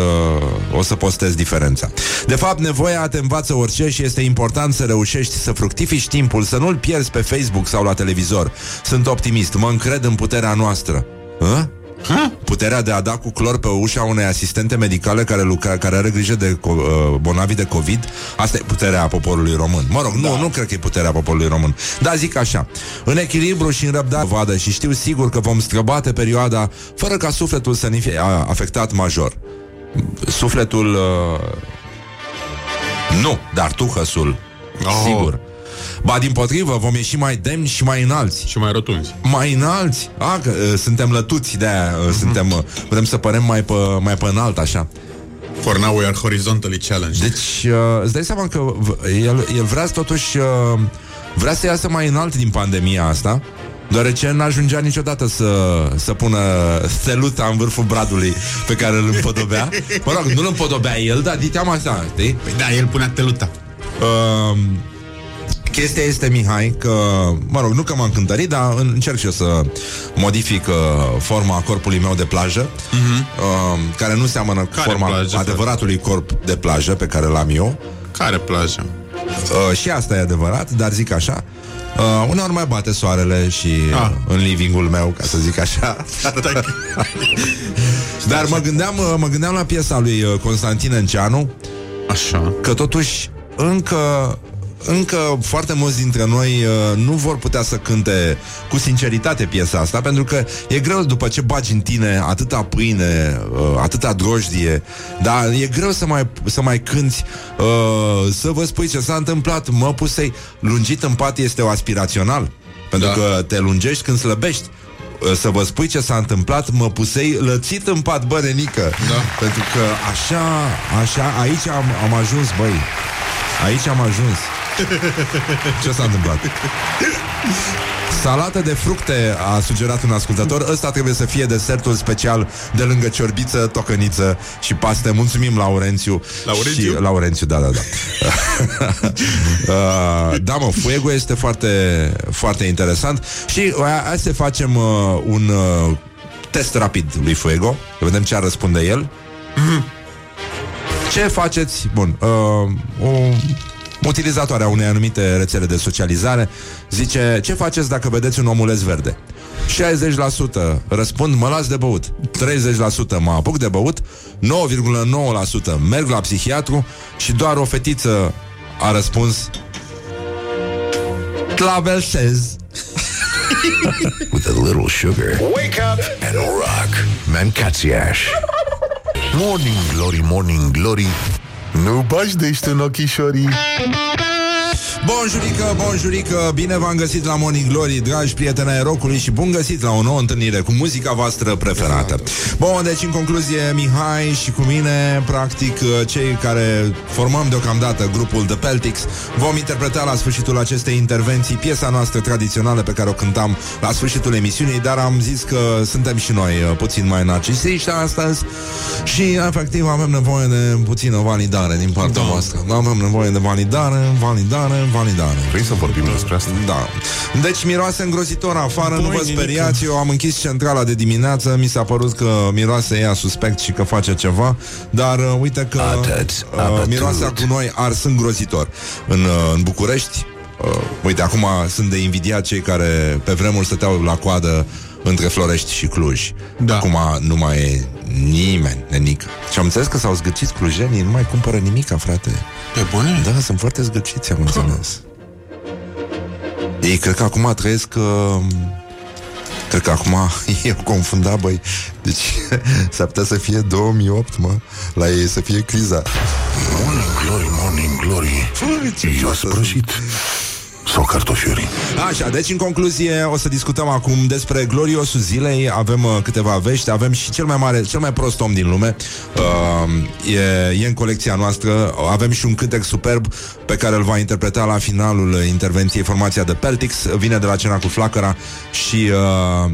o să postez diferența. De fapt, nevoia te învață orice și este important să reușești să fructifici timpul, să nu-l pierzi pe Facebook sau la televizor. Sunt optimist, mă încred în puterea noastră. Hă? Ha? Puterea de a da cu clor pe ușa unei asistente medicale care, lucra, care are grijă de co- uh, bolnavi de COVID Asta e puterea poporului român Mă rog, da. nu, nu cred că e puterea poporului român Dar zic așa În echilibru și în răbdare vadă Și știu sigur că vom străbate perioada Fără ca sufletul să ne fie a, afectat major Sufletul uh, Nu, dar tu hăsul Oh. Sigur Ba din potrivă, vom ieși mai demni și mai înalți. Și mai rotunzi. Mai înalți? A, că uh, suntem lătuți de aia, uh, suntem, uh, putem să părem mai pe, mai pe înalt, așa. For now we are horizontally challenged. Deci, uh, îți dai seama că v- el, el vrea totuși, uh, vrea să iasă mai înalt din pandemia asta, deoarece n-ajungea niciodată să, să pună steluța în vârful bradului pe care îl împodobea. Mă rog, nu îl împodobea el, dar diteam asta, știi? Păi da, el punea teluta. Uh, chestia este, Mihai, că, mă rog, nu că m-am cântărit, dar încerc și eu să modific uh, forma corpului meu de plajă, uh-huh. uh, care nu seamănă cu Care forma plajă, adevăratului corp de plajă pe care l-am eu. Care plajă? Uh, și asta e adevărat, dar zic așa. Uh, uneori mai bate soarele și Ah. uh, în livingul meu, ca să zic așa. Dar mă gândeam, uh, mă gândeam la piesa lui uh, Constantin Enceanu, Așa. că totuși încă încă foarte mulți dintre noi uh, nu vor putea să cânte cu sinceritate piesa asta, pentru că e greu după ce bagi în tine atâta pâine, uh, atâta drojdie, dar e greu să mai, să mai cânti, uh, să vă spui ce s-a întâmplat, mă pusei, lungit în pat este o aspirațional, pentru Da. că te lungești când slăbești. Uh, Să vă spui ce s-a întâmplat Mă pusei lățit în pat, bă, nenică Da. Pentru că așa, așa Aici am, am ajuns, băi Aici am ajuns Ce s-a întâmplat? Salată de fructe A sugerat un ascultător. Ăsta trebuie să fie desertul special De lângă ciorbiță, tocăniță și paste. Mulțumim, Laurențiu. Laurențiu? și, Laurențiu, da, da, da. Uh, Da, mă, Fuego este foarte Foarte interesant. Și uh, hai să facem uh, un uh, Test rapid lui Fuego. Să vedem ce ar răspunde el. Ce faceți? Bun, uh, o utilizatoare a unei anumite rețele de socializare zice, ce faceți dacă vedeți un omuleț verde? 60% răspund, mă las de băut 30% mă apuc de băut 9,9% merg la psihiatru Și doar o fetiță a răspuns Tlavelsez With a little sugar. Wake up and rock. Mancațiaș. Morning glory, morning glory. Nu bagi de în ochișorii. Bonjurică, bonjurică, bine v-am găsit la Morning Glory, dragi prieteni ai rocului și bun găsit la o nouă întâlnire cu muzica voastră preferată. Bun, deci în concluzie, Mihai și cu mine, practic, cei care formăm deocamdată grupul The Peltics, vom interpreta la sfârșitul acestei intervenții piesa noastră tradițională pe care o cântam la sfârșitul emisiunii, dar am zis că suntem și noi uh, puțin mai narcisiști astăzi și, efectiv, avem nevoie de puțină validare din partea Da. voastră. Avem nevoie de validare, validare, validare. Vrei să vorbim despre asta? Da. Deci miroase îngrozitor afară, nu vă nenică. speriați, eu am închis centrala de dimineață, mi s-a părut că miroase ea suspect și că face ceva, dar uh, uite că Atât, uh, atât. miroasea cu noi ars îngrozitor în, uh, în București. Uh, uite, acum sunt de invidiat cei care pe vremuri stăteau la coadă între Florești și Cluj. Da. Acum nu mai e nimeni, nenică. Și am înțeles că s-au zgârcit clujenii, nu mai cumpără nimica, frate. Pe bune? Da, sunt foarte zgârciți, am înțeles. Ei, cred că acum trăiesc... Uh, cred că acum eu confunda, băi. Deci s-ar putea să fie 2008, mă. La ei să fie criza. Morning glory, morning glory. Eu sprăjit. Sau cartofiuri. Așa, deci în concluzie o să discutăm acum despre gloriosul zilei Avem uh, câteva vești, avem și cel mai mare, cel mai prost om din lume uh, e, e în colecția noastră Avem și un cântec superb pe care îl va interpreta la finalul intervenției formația de Peltix Vine de la cena cu flacăra și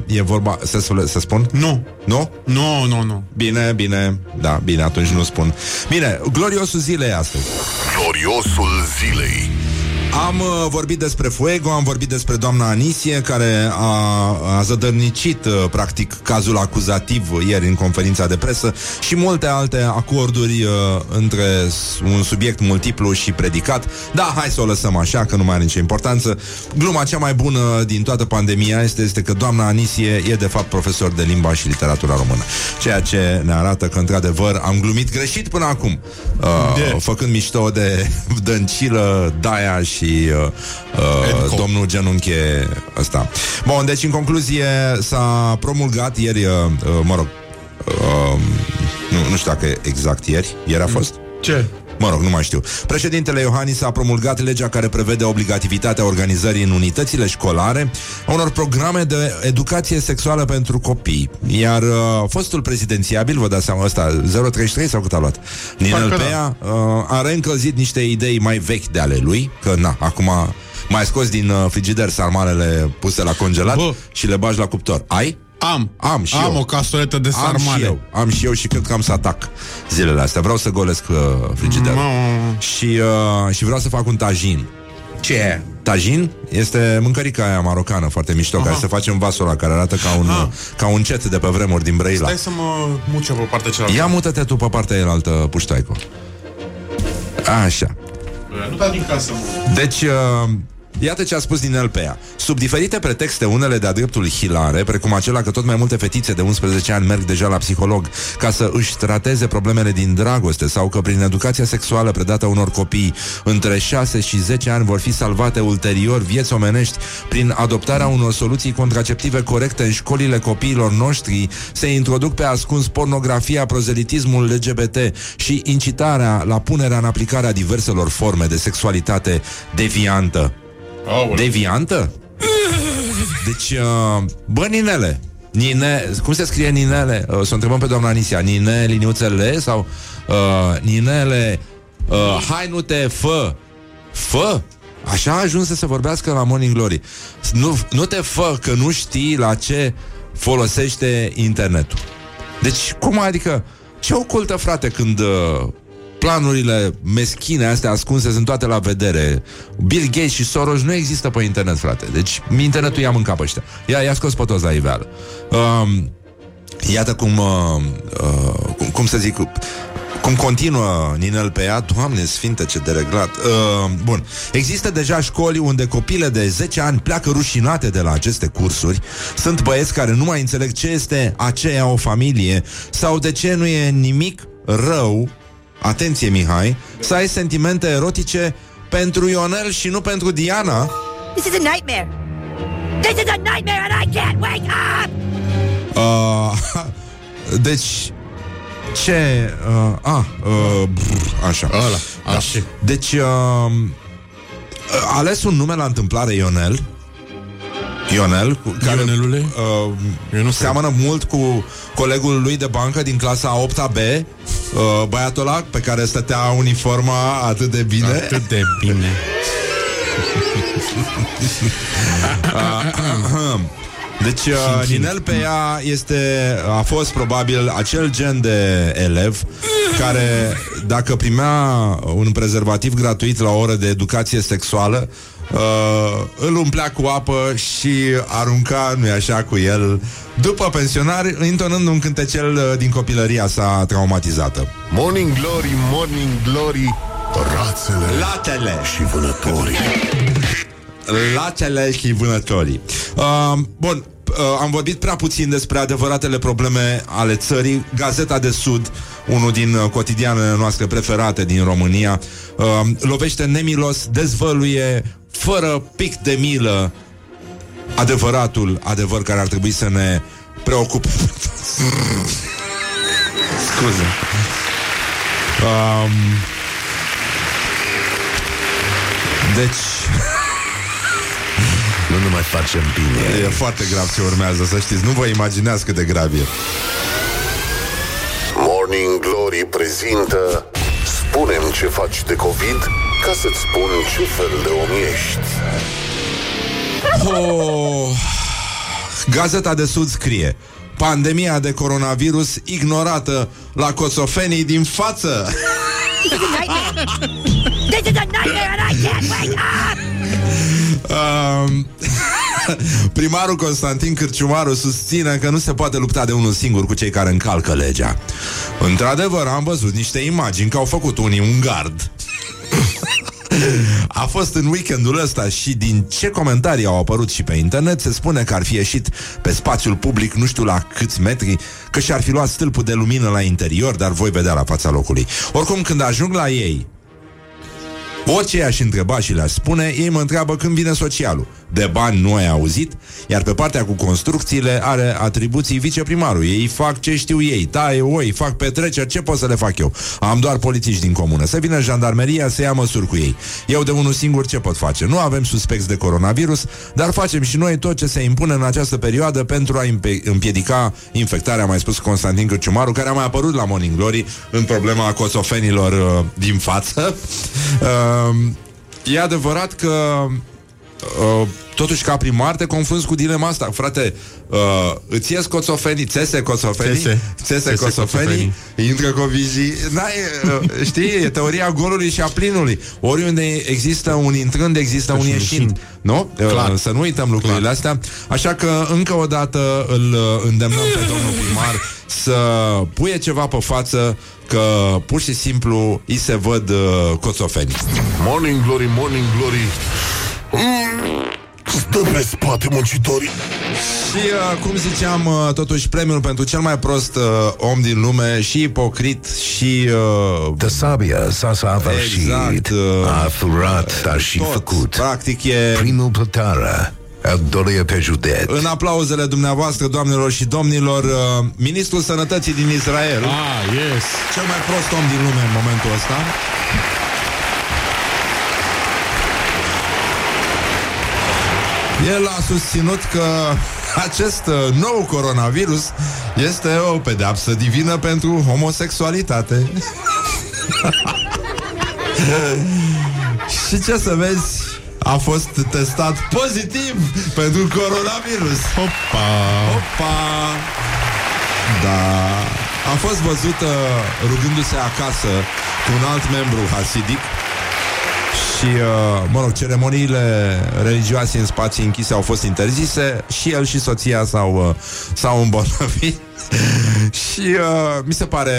uh, e vorba, să, să, să spun? Nu. Nu? Nu, nu, nu. Bine, bine, da, bine, atunci nu spun Bine, gloriosul zilei astăzi Gloriosul zilei. Am uh, vorbit despre Fuego, am vorbit despre doamna Anisie, care a, a zădărnicit, uh, practic, cazul acuzativ ieri în conferința de presă și multe alte acorduri uh, între s- un subiect multiplu și predicat. Da, hai să o lăsăm așa, că nu mai are nicio importanță. Gluma cea mai bună din toată pandemia este, este că doamna Anisie e, de fapt, profesor de limba și literatura română. Ceea ce ne arată că, într-adevăr, am glumit greșit până acum, uh, De? făcând mișto de Dăncilă, Daia și uh, uh, Enco. domnul genunche ăsta. Bun, deci în concluzie s-a promulgat ieri, uh, uh, mă rog, uh, nu, nu știu dacă exact ieri, ieri a fost? Ce? Mă rog, nu mai știu. Președintele Iohannis a promulgat legea care prevede obligativitatea organizării în unitățile școlare a unor programe de educație sexuală pentru copii. Iar uh, fostul prezidențiabil, vă dați seama ăsta, 033 sau cât a luat? Ninel Parcă da. Pea uh, a reîncălzit niște idei mai vechi de ale lui, că na, acum mai scos din uh, frigider sarmalele puse la congelat Bă. și le bagi la cuptor. Ai? Am. Am și Am eu. o castoletă de Am și sarmale. eu, am și eu și cred că am să atac zilele astea. Vreau să golesc uh, frigiderul. Mamă. Și, uh, și vreau să fac un tajin. Ce? Tajin este mâncărica aia marocană foarte mișto, care se face în vasul ăla, care arată ca un, Aha. ca un cet de pe vremuri din Brăila. Stai să mă muce pe partea cealaltă. Ia mută-te tu pe partea elaltă, puștaico. Așa. Nu da din casă, mă. Deci, uh, iată ce a spus din LPA. Sub diferite pretexte, unele de-a dreptul hilare, precum acela că tot mai multe fetițe de 11 ani merg deja la psiholog ca să își trateze problemele din dragoste sau că prin educația sexuală predată unor copii între 6 și 10 ani vor fi salvate ulterior vieți omenești prin adoptarea unor soluții contraceptive corecte în școlile copiilor noștri, se introduc pe ascuns pornografia, prozelitismul LGBT și incitarea la punerea în aplicare a diverselor forme de sexualitate deviantă. Aoleu. Deviantă? Deci, uh, bă, Ninele, Nine, cum se scrie Ninele? Uh, să o întrebăm pe doamna Anisia. Nine, liniuțele sau uh, Ninele, uh, hai nu te fă, fă. Așa a ajuns să se vorbească la Morning Glory. Nu, nu te fă că nu știi la ce folosește internetul. Deci, cum adică, ce ocultă, frate, când uh, planurile meschine astea ascunse sunt toate la vedere. Bill Gates și Soros nu există pe internet, frate. Deci internetul ia mânca pe ăștia. Ia, ia scos pe toți la iveală. Um, iată cum, uh, uh, cum, cum să zic, cum continuă Ninel pe ea, Doamne sfinte, ce dereglat. Uh, bun, există deja școli unde copile de 10 ani pleacă rușinate de la aceste cursuri. Sunt băieți care nu mai înțeleg ce este aceea o familie sau de ce nu e nimic rău atenție Mihai, să ai sentimente erotice pentru Ionel și nu pentru Diana. This is a nightmare. This is a nightmare and I can't wake up! Uh, deci, ce... Uh, a, uh, brr, așa. Ăla, așa. Deci, uh, a ales un nume la întâmplare Ionel. Ionel, cu care Ionelule? uh, Eu nu seamănă mult cu colegul lui de bancă din clasa 8-a B, uh, băiatul ăla pe care stătea uniforma atât de bine. Atât de bine. Deci uh, Ninel pe ea este, a fost probabil acel gen de elev care dacă primea un prezervativ gratuit la o oră de educație sexuală uh, îl umplea cu apă și arunca, nu așa, cu el după pensionar, intonând un cântecel uh, din copilăria sa traumatizată. Morning Glory, Morning Glory Rațele Latele și vânătorii Latele și vânătorii. Uh, bun, uh, am vorbit prea puțin despre adevăratele probleme ale țării. Gazeta de Sud, unul din uh, cotidianele noastre preferate din România, uh, lovește nemilos, dezvăluie fără pic de milă adevăratul adevăr care ar trebui să ne preocupe. Scuze. Um, deci, Nu ne mai facem bine E foarte grav ce urmează, să știți. Nu vă imaginați cât de grav e. Morning Glory prezintă Spunem ce faci de COVID Ca să-ți spun ce fel de om ești Oh, Gazeta de Sud scrie Pandemia de coronavirus ignorată la cosofenii din față. This is a nightmare. this is a nightmare and I can't wake up! Um, primarul Constantin Cârciumaru susține că nu se poate lupta de unul singur cu cei care încalcă legea. Într-adevăr, am văzut niște imagini că au făcut unii un gard. A fost în weekendul ăsta și din ce comentarii au apărut și pe internet se spune că ar fi ieșit pe spațiul public nu știu la câți metri, că și-ar fi luat stâlpul de lumină la interior, dar voi vedea la fața locului. Oricum, când ajung la ei, Orice i-aș întreba și le-aș spune, ei mă întreabă când vine socialul. De bani nu ai auzit, iar pe partea cu construcțiile are atribuții viceprimarul. Ei fac ce știu ei, taie oi, fac petreceri, ce pot să le fac eu? Am doar polițiști din comună. Să vină jandarmeria să ia măsuri cu ei. Eu de unul singur ce pot face? Nu avem suspecți de coronavirus, dar facem și noi tot ce se impune în această perioadă pentru a impe- împiedica infectarea, a mai spus Constantin Cârciumaru, care a mai apărut la Morning Glory în problema cosofenilor uh, din față. Uh, e adevărat că uh, totuși ca primar te confrunți cu dilema asta. Frate, uh, îți ies coțofenii, țese coțofenii, Țese. țese, Țese coțofenii, coțofenii. intră covizii. N-ai, uh, știi, e teoria golului și a plinului. Oriunde există un intrând, există un ieșind. Nu? Uh, Clar. Să nu uităm lucrurile Clar. astea. Așa că, încă o dată, îl uh, îndemnăm pe domnul primar să puie ceva pe față că pur și simplu îi se văd uh, coțofenii. Morning Glory, Morning Glory Stă pe spate muncitorii Și uh, cum ziceam, uh, totuși premiul pentru cel mai prost uh, om din lume și ipocrit și uh, De sabia s-a săvârșit Exact, uh, A furat, dar și tot. făcut Practic e Primul plătară A doilea pe județ în aplauzele dumneavoastră, doamnelor și domnilor, uh, ministrul sănătății din Israel, Ah, yes. cel mai prost om din lume în momentul ăsta. El a susținut că acest uh, nou coronavirus este o pedeapsă divină pentru homosexualitate. și ce să vezi, a fost testat pozitiv pentru coronavirus. Hopa. Opa! Da. A fost văzută rugându-se acasă cu un alt membru hasidic și, uh, mă rog, ceremoniile religioase în spații închise au fost interzise și el și soția s-au, uh, s-au îmbolnăvit. și uh, mi se pare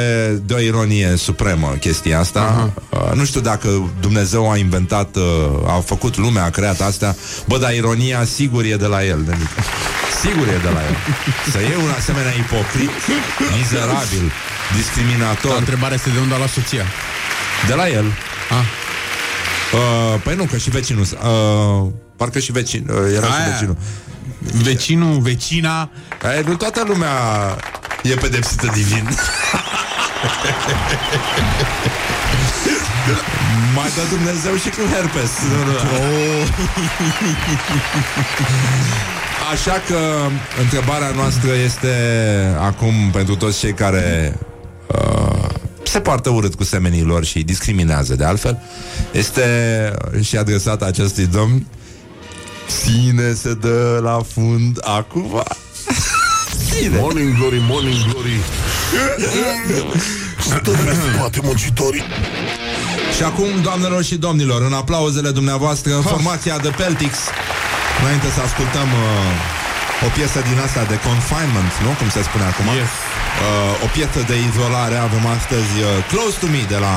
de o ironie supremă chestia asta. Uh, nu știu dacă Dumnezeu a inventat, uh, a făcut lumea, a creat astea. Bă, dar ironia sigur e de la el. De sigur e de la el. Să iei un asemenea ipocrit, mizerabil, Dar discriminator întrebarea este de unde a luat soția. de la el. Ah. Uh, păi nu, că și vecinul uh, Parcă și vecin, uh, era și Aia. vecinul. Vecinul, vecina. Aia, Nu toată lumea e pedepsită divin. Mai dă Dumnezeu și cu herpes. Nu, nu. Așa că întrebarea noastră este acum pentru toți cei care uh, se poartă urât cu semenii lor și îi discriminează de altfel, este și adresată acestui domn Cine se dă la fund acum? Cine? Morning Glory, Morning Glory Stă pe spate muncitorii Și acum, doamnelor și domnilor, în aplauzele dumneavoastră, formația de Peltix, înainte să ascultăm uh, o piesă din asta de confinement, nu? Cum se spune acum? Yes. Uh, o piesă de izolare avem astăzi uh, Close to Me de la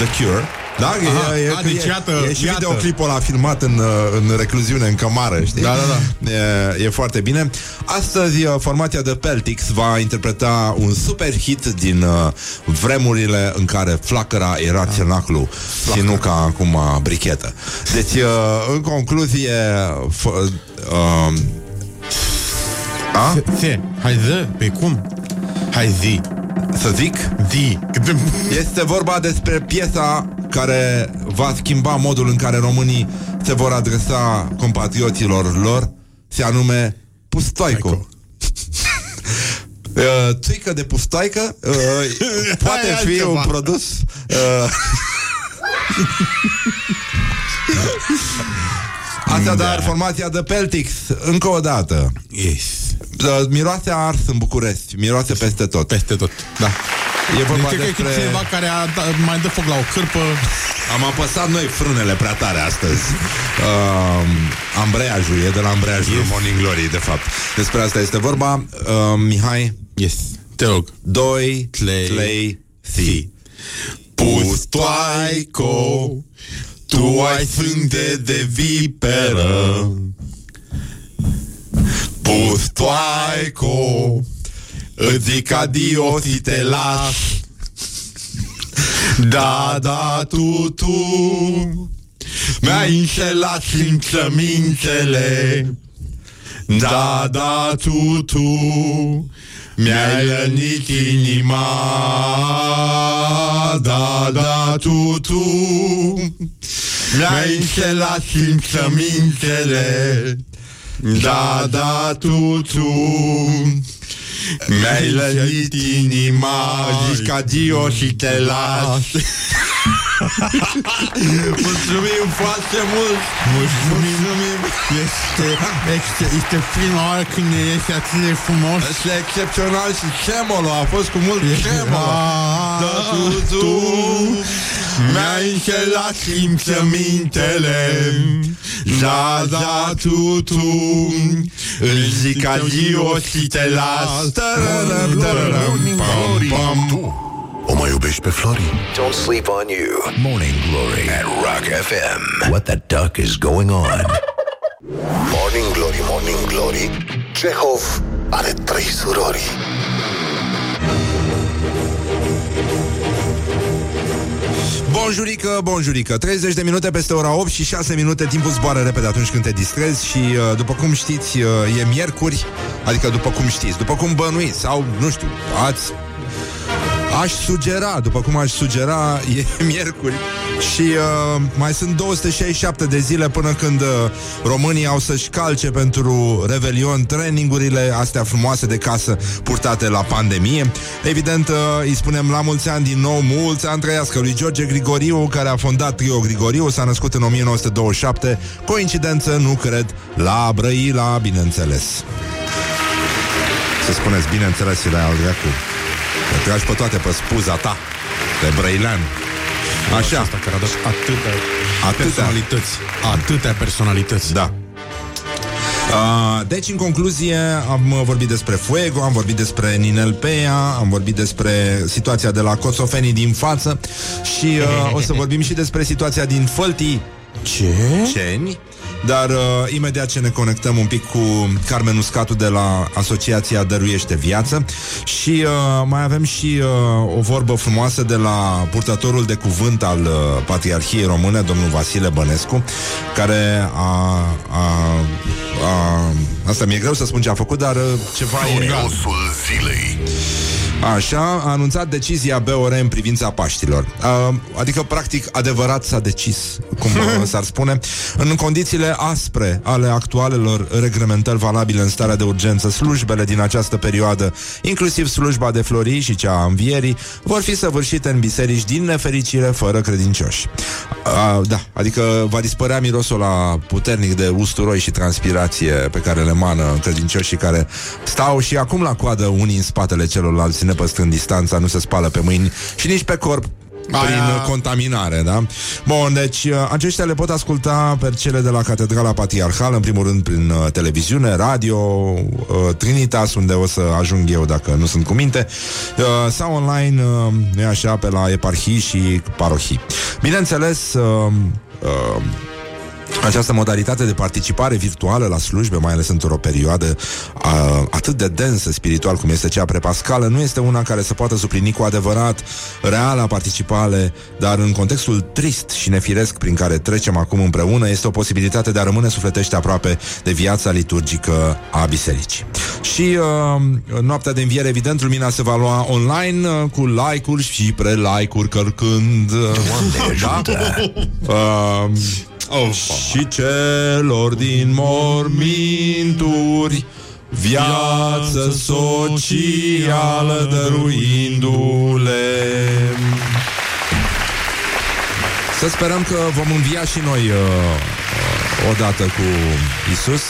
The Cure. Da? Aha, e, e, a, e, deci iată, e și iată. videoclipul ăla filmat în, uh, în recluziune, în cămară, știi? Da, da, da. E, e foarte bine. Astăzi, uh, formația de Peltix va interpreta un super hit din uh, vremurile în care flacăra era țelaclu și nu ca acum brichetă. Deci, uh, în concluzie, f- uh, a? Se, hai zi, pe cum? Hai zi. Să zic? Zi. Este vorba despre piesa care va schimba modul în care românii se vor adresa compatrioților lor, se anume Pustoico. Uh, țuică de pustoică uh, poate Hai fi altceva. un produs uh, Așadar, formația de Peltix Încă o dată. Yes uh, Miroase a ars în București Miroase peste tot. Peste tot, da. E vorba deci, despre... că e cineva care a, da, mai dă foc la o cârpă? Am apăsat noi frânele prea tare astăzi. Uh, Ambreiajul E de la ambreiajul yes. Morning Glory De fapt. Despre asta este vorba. Uh, Mihai? Yes, te rog. 2 Tlei, 3 Thi Pustoaico Tu ai sânge de viperă Pustoaico Îți zic adio și te las Da, da, tu, tu. Mi-ai înșelat simțămintele. Da, da, tu, tu. Mi-ai rănit inima. Da, da, tu, tu. Mi-ai înșelat simțămintele Da, da, tu, tu. Mi-ai lănit inima Zici ca Dio și te las Mulțumim foarte mult. Mulțumim. Este, este, este prima oară când ne iese atât de frumos. Este excepțional și tremolo A fost cu mult tremolo Ah, Da, tu, tu Mi-ai înșelat simțămintele Da, da, tu, tu Îți zic adio și te las Tararăm, tararăm, pam, pam. O mai iubești pe Flori? Don't sleep on you. Morning Glory at Rock FM. What the duck is going on? Morning Glory, Morning Glory. Cehov are trei surori. Bonjurică, bonjurică. 30 de minute peste ora 8 și 6 minute Timpul zboară repede atunci când te distrezi Și uh, după cum știți, uh, e miercuri Adică după cum știți, după cum bănuiți Sau, nu știu, ați Aș sugera, după cum aș sugera, e miercuri și uh, mai sunt 267 de zile până când uh, românii au să-și calce pentru Revelion trainingurile astea frumoase de casă purtate la pandemie. Evident, uh, îi spunem la mulți ani din nou, mulți ani trăiască lui George Grigoriu, care a fondat Trio Grigoriu, s-a născut în 1927. Coincidență, nu cred, la Brăila, bineînțeles. Să spuneți, bineînțeles, și la al dracu. Te tragi pe toate pe spuza ta De brăilean Așa Asta care a dat atâtea, Atâtea. personalități. Atâtea personalități. Da Uh, deci, în concluzie, am uh, vorbit despre Fuego, am vorbit despre Ninel Pea, am vorbit despre situația de la Coțofenii din față și uh, o să vorbim și despre situația din Făltii Ce? Ceni. Dar uh, imediat ce ne conectăm un pic cu Carmen Uscatu de la Asociația Dăruiește Viață și uh, mai avem și uh, o vorbă frumoasă de la purtătorul de cuvânt al uh, Patriarhiei Române, domnul Vasile Bănescu, care a, a, a asta mi-e greu să spun ce a făcut, dar uh, ceva e Gloriosul zilei. Așa, a anunțat decizia BOR în privința Paștilor. Uh, adică, practic, adevărat s-a decis, cum uh, s-ar spune, în condițiile aspre ale actualelor reglementări valabile în starea de urgență, slujbele din această perioadă, inclusiv slujba de florii și cea a învierii, vor fi săvârșite în biserici din nefericire fără credincioși. Uh, da, adică va dispărea mirosul la puternic de usturoi și transpirație pe care le mană credincioșii care stau și acum la coadă unii în spatele celorlalți nepăstrând distanța, nu se spală pe mâini și nici pe corp prin Aia- contaminare, da? Bun, deci uh, aceștia le pot asculta pe cele de la Catedrala Patriarhală, în primul rând prin uh, televiziune, radio, uh, Trinitas, unde o să ajung eu dacă nu sunt cu minte, uh, sau online, uh, nu e așa, pe la eparhii și parohii. Bineînțeles, uh, uh, această modalitate de participare virtuală la slujbe, mai ales într-o perioadă a, atât de densă spiritual cum este cea prepascală, nu este una care să poată suplini cu adevărat reala participare, dar în contextul trist și nefiresc prin care trecem acum împreună, este o posibilitate de a rămâne sufletește aproape de viața liturgică a bisericii. Și uh, noaptea de înviere, evident, lumina se va lua online uh, cu like-uri și pre-like-uri cărcând. Uh, da? Uh, Oh, și celor din morminturi Viață socială dăruindu-le Să sperăm că vom învia și noi uh, uh, odată cu Isus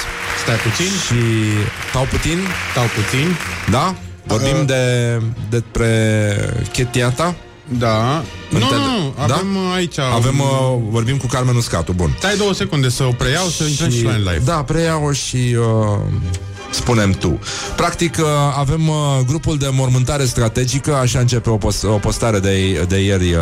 Stai puțin. Și tau puțin, Stau puțin. da? Vorbim Uh. de despre chetiata Da. Nu, Înțeleg. nu, nu. Da? Avem uh, aici... Avem, uh, vorbim cu Carmen Uscatu, bun Stai două secunde să o preiau, să intrăm și la în live. Da, preiau și uh, spunem tu. Practic, uh, avem uh, grupul de mormântare strategică, așa începe o, post- o postare de, de ieri uh,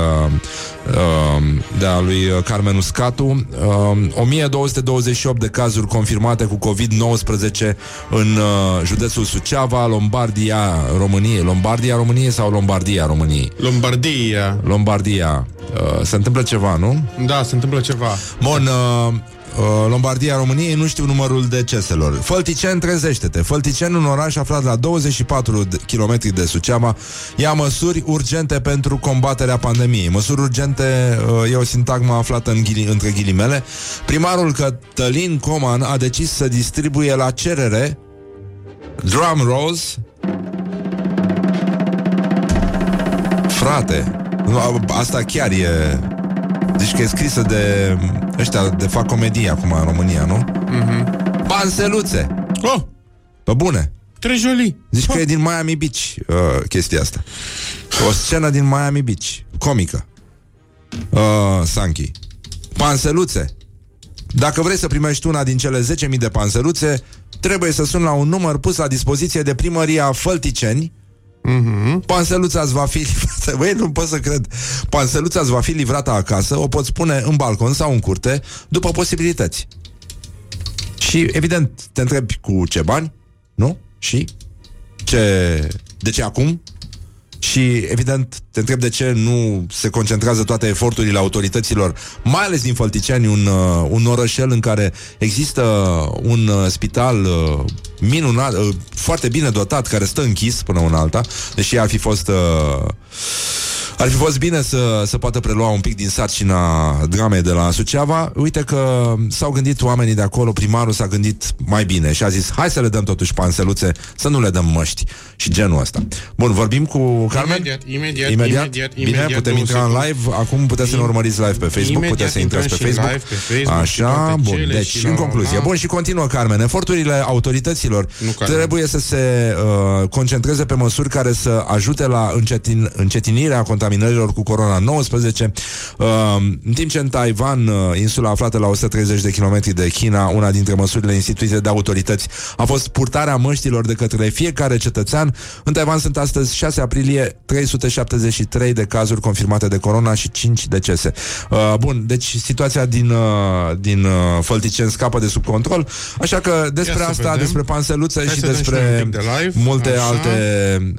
uh, de a lui Carmen Uscatu. Uh, 1228 de cazuri confirmate cu COVID-19 în uh, județul Suceava, Lombardia, României. Lombardia, României sau Lombardia, României? Lombardia. Lombardia. Uh, se întâmplă ceva, nu? Da, se întâmplă ceva. Bun, uh, Uh, Lombardia României, nu știu numărul deceselor. Fălticeni, trezește-te. Fălticeni, un oraș aflat la 24 de km de Suceava, ia măsuri urgente pentru combaterea pandemiei. Măsuri urgente uh, e o sintagmă aflată în ghili, între ghilimele. Primarul Cătălin Coman a decis să distribuie la cerere drum rolls Frate, asta chiar e deci că e scrisă de ăștia de fac comedie acum în România, nu? Mm-hmm. Panseluțe! Oh! Pe bune! Trejoli! Zici oh. că e din Miami Beach uh, chestia asta. O scenă din Miami Beach. Comică. Uh, Sanchi. Panseluțe. Dacă vrei să primești una din cele 10.000 de panseluțe, trebuie să suni la un număr pus la dispoziție de primăria Fălticeni, Mm-hmm. Panseluța îți va fi livrată Băi, nu pot să cred Panseluța îți va fi livrată acasă O poți pune în balcon sau în curte După posibilități Și evident te întrebi cu ce bani Nu? Și? Ce... De ce acum? Și, evident, te întreb de ce nu se concentrează toate eforturile autorităților, mai ales din Fălticeni, un, uh, un orășel în care există un uh, spital uh, minunat, uh, foarte bine dotat, care stă închis până una alta, deși ar fi fost... Uh, ar fi fost bine să, să poată prelua un pic din sarcina dramei de la Suceava. Uite că s-au gândit oamenii de acolo, primarul s-a gândit mai bine și a zis, hai să le dăm totuși panseluțe, să nu le dăm măști și genul ăsta. Bun, vorbim cu Carmen? Imediat, imediat, imediat. imediat, Bine, imediat putem intra în live. Acum puteți să ne urmăriți live pe Facebook, Imediat puteți să intrați pe intrăm și Facebook. live pe Facebook și Așa, toate bun. cele Deci, și în la- concluzie. la- Bun, și continuă, Carmen. Eforturile autorităților Nu, Carmen. trebuie să se uh, concentreze pe măsuri care să ajute la încetin, încetinirea contaminărilor cu corona-19. Uh, în timp ce în Taiwan, uh, insula aflată la 130 de kilometri de China, una dintre măsurile instituite de autorități a fost purtarea măștilor de către fiecare cetățean. În Taiwan sunt astăzi 6 aprilie 373 de cazuri confirmate de corona și 5 decese. Uh, bun, deci situația din, uh, din uh, Fălticeni scapă de sub control, așa că despre Ia să asta, vedem. despre panseluță Hai și să dăm și noi despre un pic de live. multe Așa. alte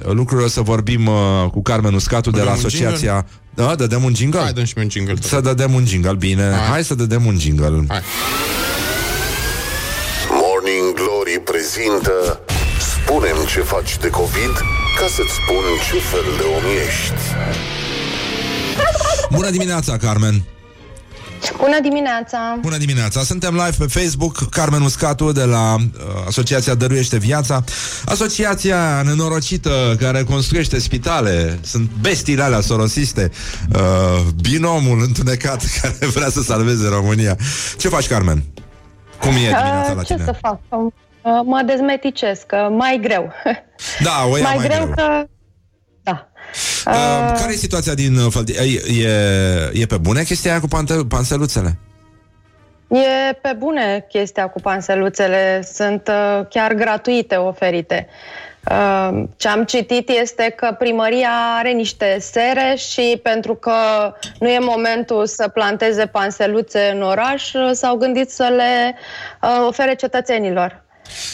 lucruri o să vorbim uh, cu Carmen Uscatu de Dăm la un asociația... Da, dădem un jingle? Hai, dăm și un jingle. Să dădem un jingle, bine. Hai, Hai. să dădem un jingle. Hai. Morning Glory prezintă Spunem ce faci de COVID ca să-ți spun ce fel de om ești. Bună dimineața, Carmen! Bună dimineața! Bună dimineața! Suntem live pe Facebook, Carmen Uscatu de la uh, Asociația Dăruiește Viața. Asociația nenorocită care construiește spitale. Sunt bestiile alea sorosiste. Uh, binomul întunecat care vrea să salveze România. Ce faci, Carmen? Cum e dimineața la Uh, ce tine? să fac? Uh, Mă dezmeticesc, că mai greu. Da, o ia mai, mai greu, greu. că... Da. Uh, care e situația din uh, Fălti- e, e, e pe bune chestia aia cu pante- panseluțele? E pe bune chestia cu panseluțele, sunt uh, chiar gratuite oferite. Uh, ce am citit este că primăria are niște sere și pentru că nu e momentul să planteze panseluțe în oraș, uh, s-au gândit să le uh, ofere cetățenilor.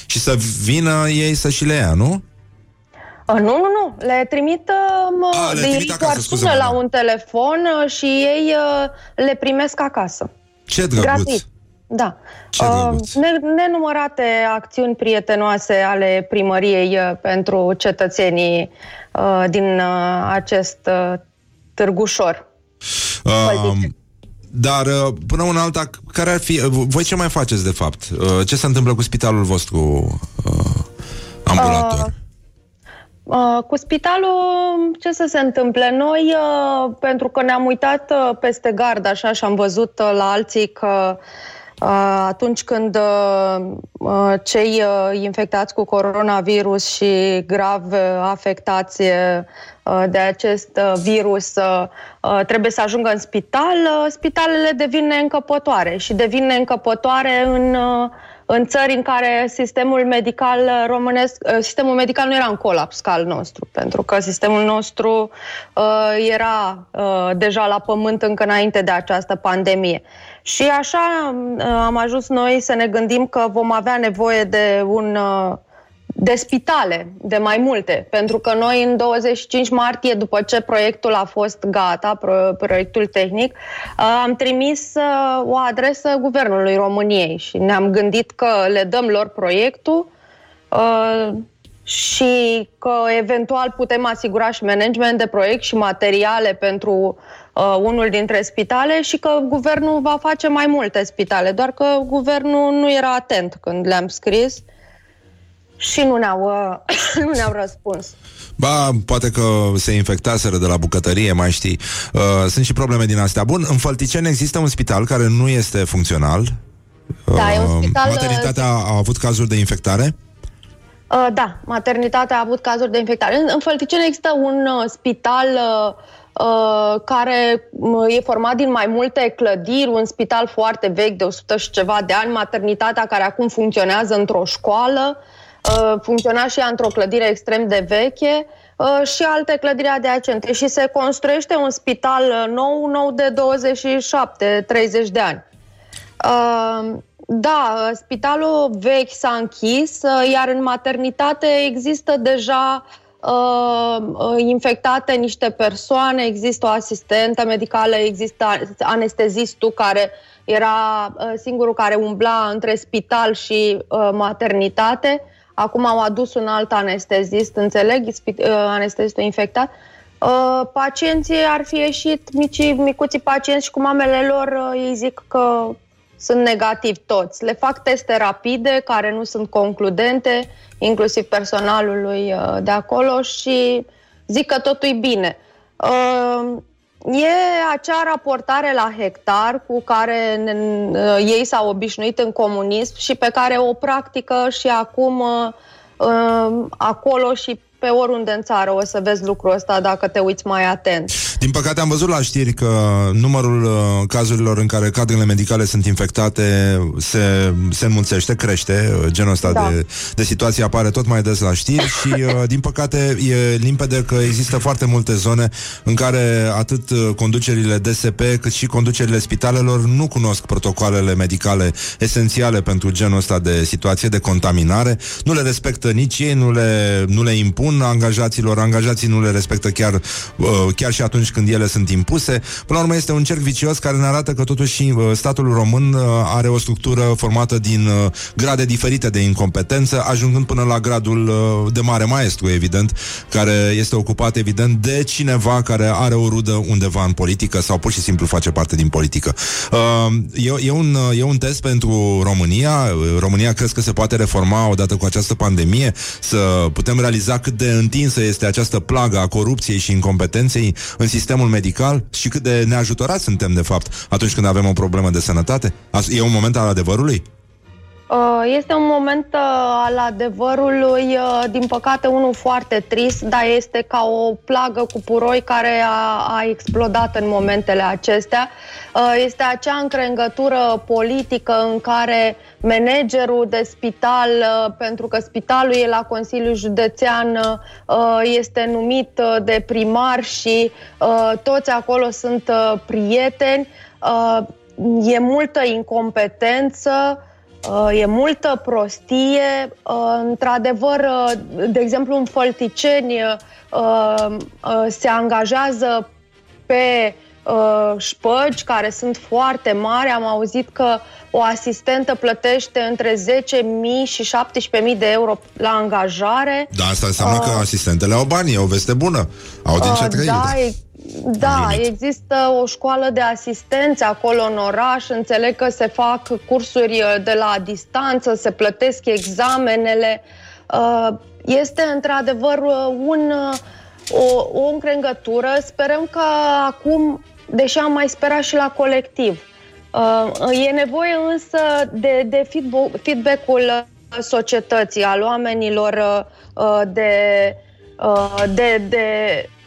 Și să vină ei să și le ia, nu? Uh, nu, nu, nu. Le trimit, uh, A, le de trimit ei acasă, doar scuze-mă, sună la da. un telefon uh, și ei uh, le primesc acasă. Ce drăguț! Gratis. Da. Ce Uh, drăguț. ne- nenumărate acțiuni prietenoase ale primăriei uh, pentru cetățenii uh, din uh, acest uh, târgușor. Uh, dar uh, până una alta, care ar fi... uh, Voi ce mai faceți, de fapt? Uh, Ce se întâmplă cu spitalul vostru uh, ambulator? Uh, cu spitalul, ce să se întâmple? Noi, uh, pentru că ne-am uitat uh, peste gard așa și am văzut uh, la alții că uh, atunci când uh, uh, cei uh, infectați cu coronavirus și grav uh, afectați uh, de acest uh, virus uh, uh, trebuie să ajungă în spital, uh, spitalele devin neîncăpătoare și devin neîncăpătoare în, uh, în țări în care sistemul medical românesc, uh, sistemul medical nu era în colaps ca al nostru, pentru că sistemul nostru uh, era uh, deja la pământ încă înainte de această pandemie. Și așa uh, am ajuns noi să ne gândim că vom avea nevoie de un uh, de spitale, de mai multe, pentru că noi în 25 martie, după ce proiectul a fost gata, proiectul tehnic, uh, am trimis uh, o adresă Guvernului României și ne-am gândit că le dăm lor proiectul uh, și că eventual putem asigura și management de proiect și materiale pentru unul dintre spitale și că guvernul va face mai multe spitale, doar că guvernul nu era atent când le-am scris și nu ne-au, uh, nu ne-au răspuns. Ba, poate că se infectaseră de la bucătărie, mai știi. Uh, sunt și probleme din astea. Bun, în Fălticeni există un spital care nu este funcțional. Da, uh, e un spital... Uh, maternitatea a avut cazuri de infectare? Uh, da, maternitatea a avut cazuri de infectare. În, în Fălticeni există un uh, spital uh, Uh, care uh, e format din mai multe clădiri, un spital foarte vechi de 100 și ceva de ani, maternitatea care acum funcționează într-o școală, Uh, funcționa și ea într-o clădire extrem de veche uh, și alte clădiri adiacente și se construiește un spital uh, nou, nou de 27-30 de ani. Da, spitalul vechi s-a închis, iar în maternitate există deja infectate niște persoane, există o asistentă medicală, există anestezistul care era singurul care umbla între spital și maternitate. Acum au adus un alt anestezist, înțeleg, uh, anestezistul infectat. Uh, pacienții ar fi ieșit, micii, micuții pacienți și cu mamele lor, uh, ei zic că sunt negativi toți. Le fac teste rapide care nu sunt concludente, inclusiv personalului de acolo și zic că totul e bine. E acea raportare la hectar cu care ne, uh, ei s-au obișnuit în comunism și pe care o practică și acum uh, uh acolo și pe oriunde în țară o să vezi lucrul ăsta dacă te uiți mai atent. Din păcate am văzut la știri că numărul uh, cazurilor în care cadrele medicale sunt infectate se, se înmulțește, crește. Uh, genul ăsta da. de, de situație apare tot mai des la știri și uh, din păcate e limpede că există foarte multe zone în care atât conducerile DSP cât și conducerile spitalelor nu cunosc protocoalele medicale esențiale pentru genul ăsta de situație de contaminare, nu le respectă nici ei, nu le, nu le impun impun angajaților, angajații nu le respectă chiar, uh, chiar și atunci când ele sunt impuse. Până la urmă este un cerc vicios care ne arată că totuși uh, statul român uh, are o structură formată din grade diferite de incompetență, ajungând până la gradul de mare maestru, evident, care este ocupat, evident, de cineva care are o rudă undeva în politică sau pur și simplu face parte din politică. E, e, un, e un test pentru România. România crezi că se poate reforma odată cu această pandemie, să putem realiza cât de întinsă este această plagă a corupției și incompetenței în sistemul medical și cât de neajutorați suntem, de fapt, atunci când avem o problemă de sănătate? E un moment al adevărului? Uh, este un moment uh, al adevărului, uh, din păcate unul foarte trist, dar este ca o plagă cu puroi care a, a explodat în momentele acestea. Este acea încrengătură politică în care managerul de spital, pentru că spitalul e la Consiliul Județean, este numit de primar și toți acolo sunt prieteni. E multă incompetență, Uh, e multă prostie. Uh, într-adevăr, uh, de exemplu, în Fălticeni se angajează pe șpăgi care sunt foarte mari. Am auzit că o asistentă plătește între 10.000 și 17.000 de euro la angajare. Da, asta înseamnă uh, că asistentele au bani, e o veste bună. Au din ce trăi. Da, da, există o școală de asistență acolo în oraș. Înțeleg că se fac cursuri uh, de la distanță, se plătesc examenele. Uh, este într-adevăr uh, un, o, o încrengătură. Sperăm că acum, deși am mai sperat și la colectiv, e nevoie însă de, de feedback-ul societății, al oamenilor, de, de, de uh,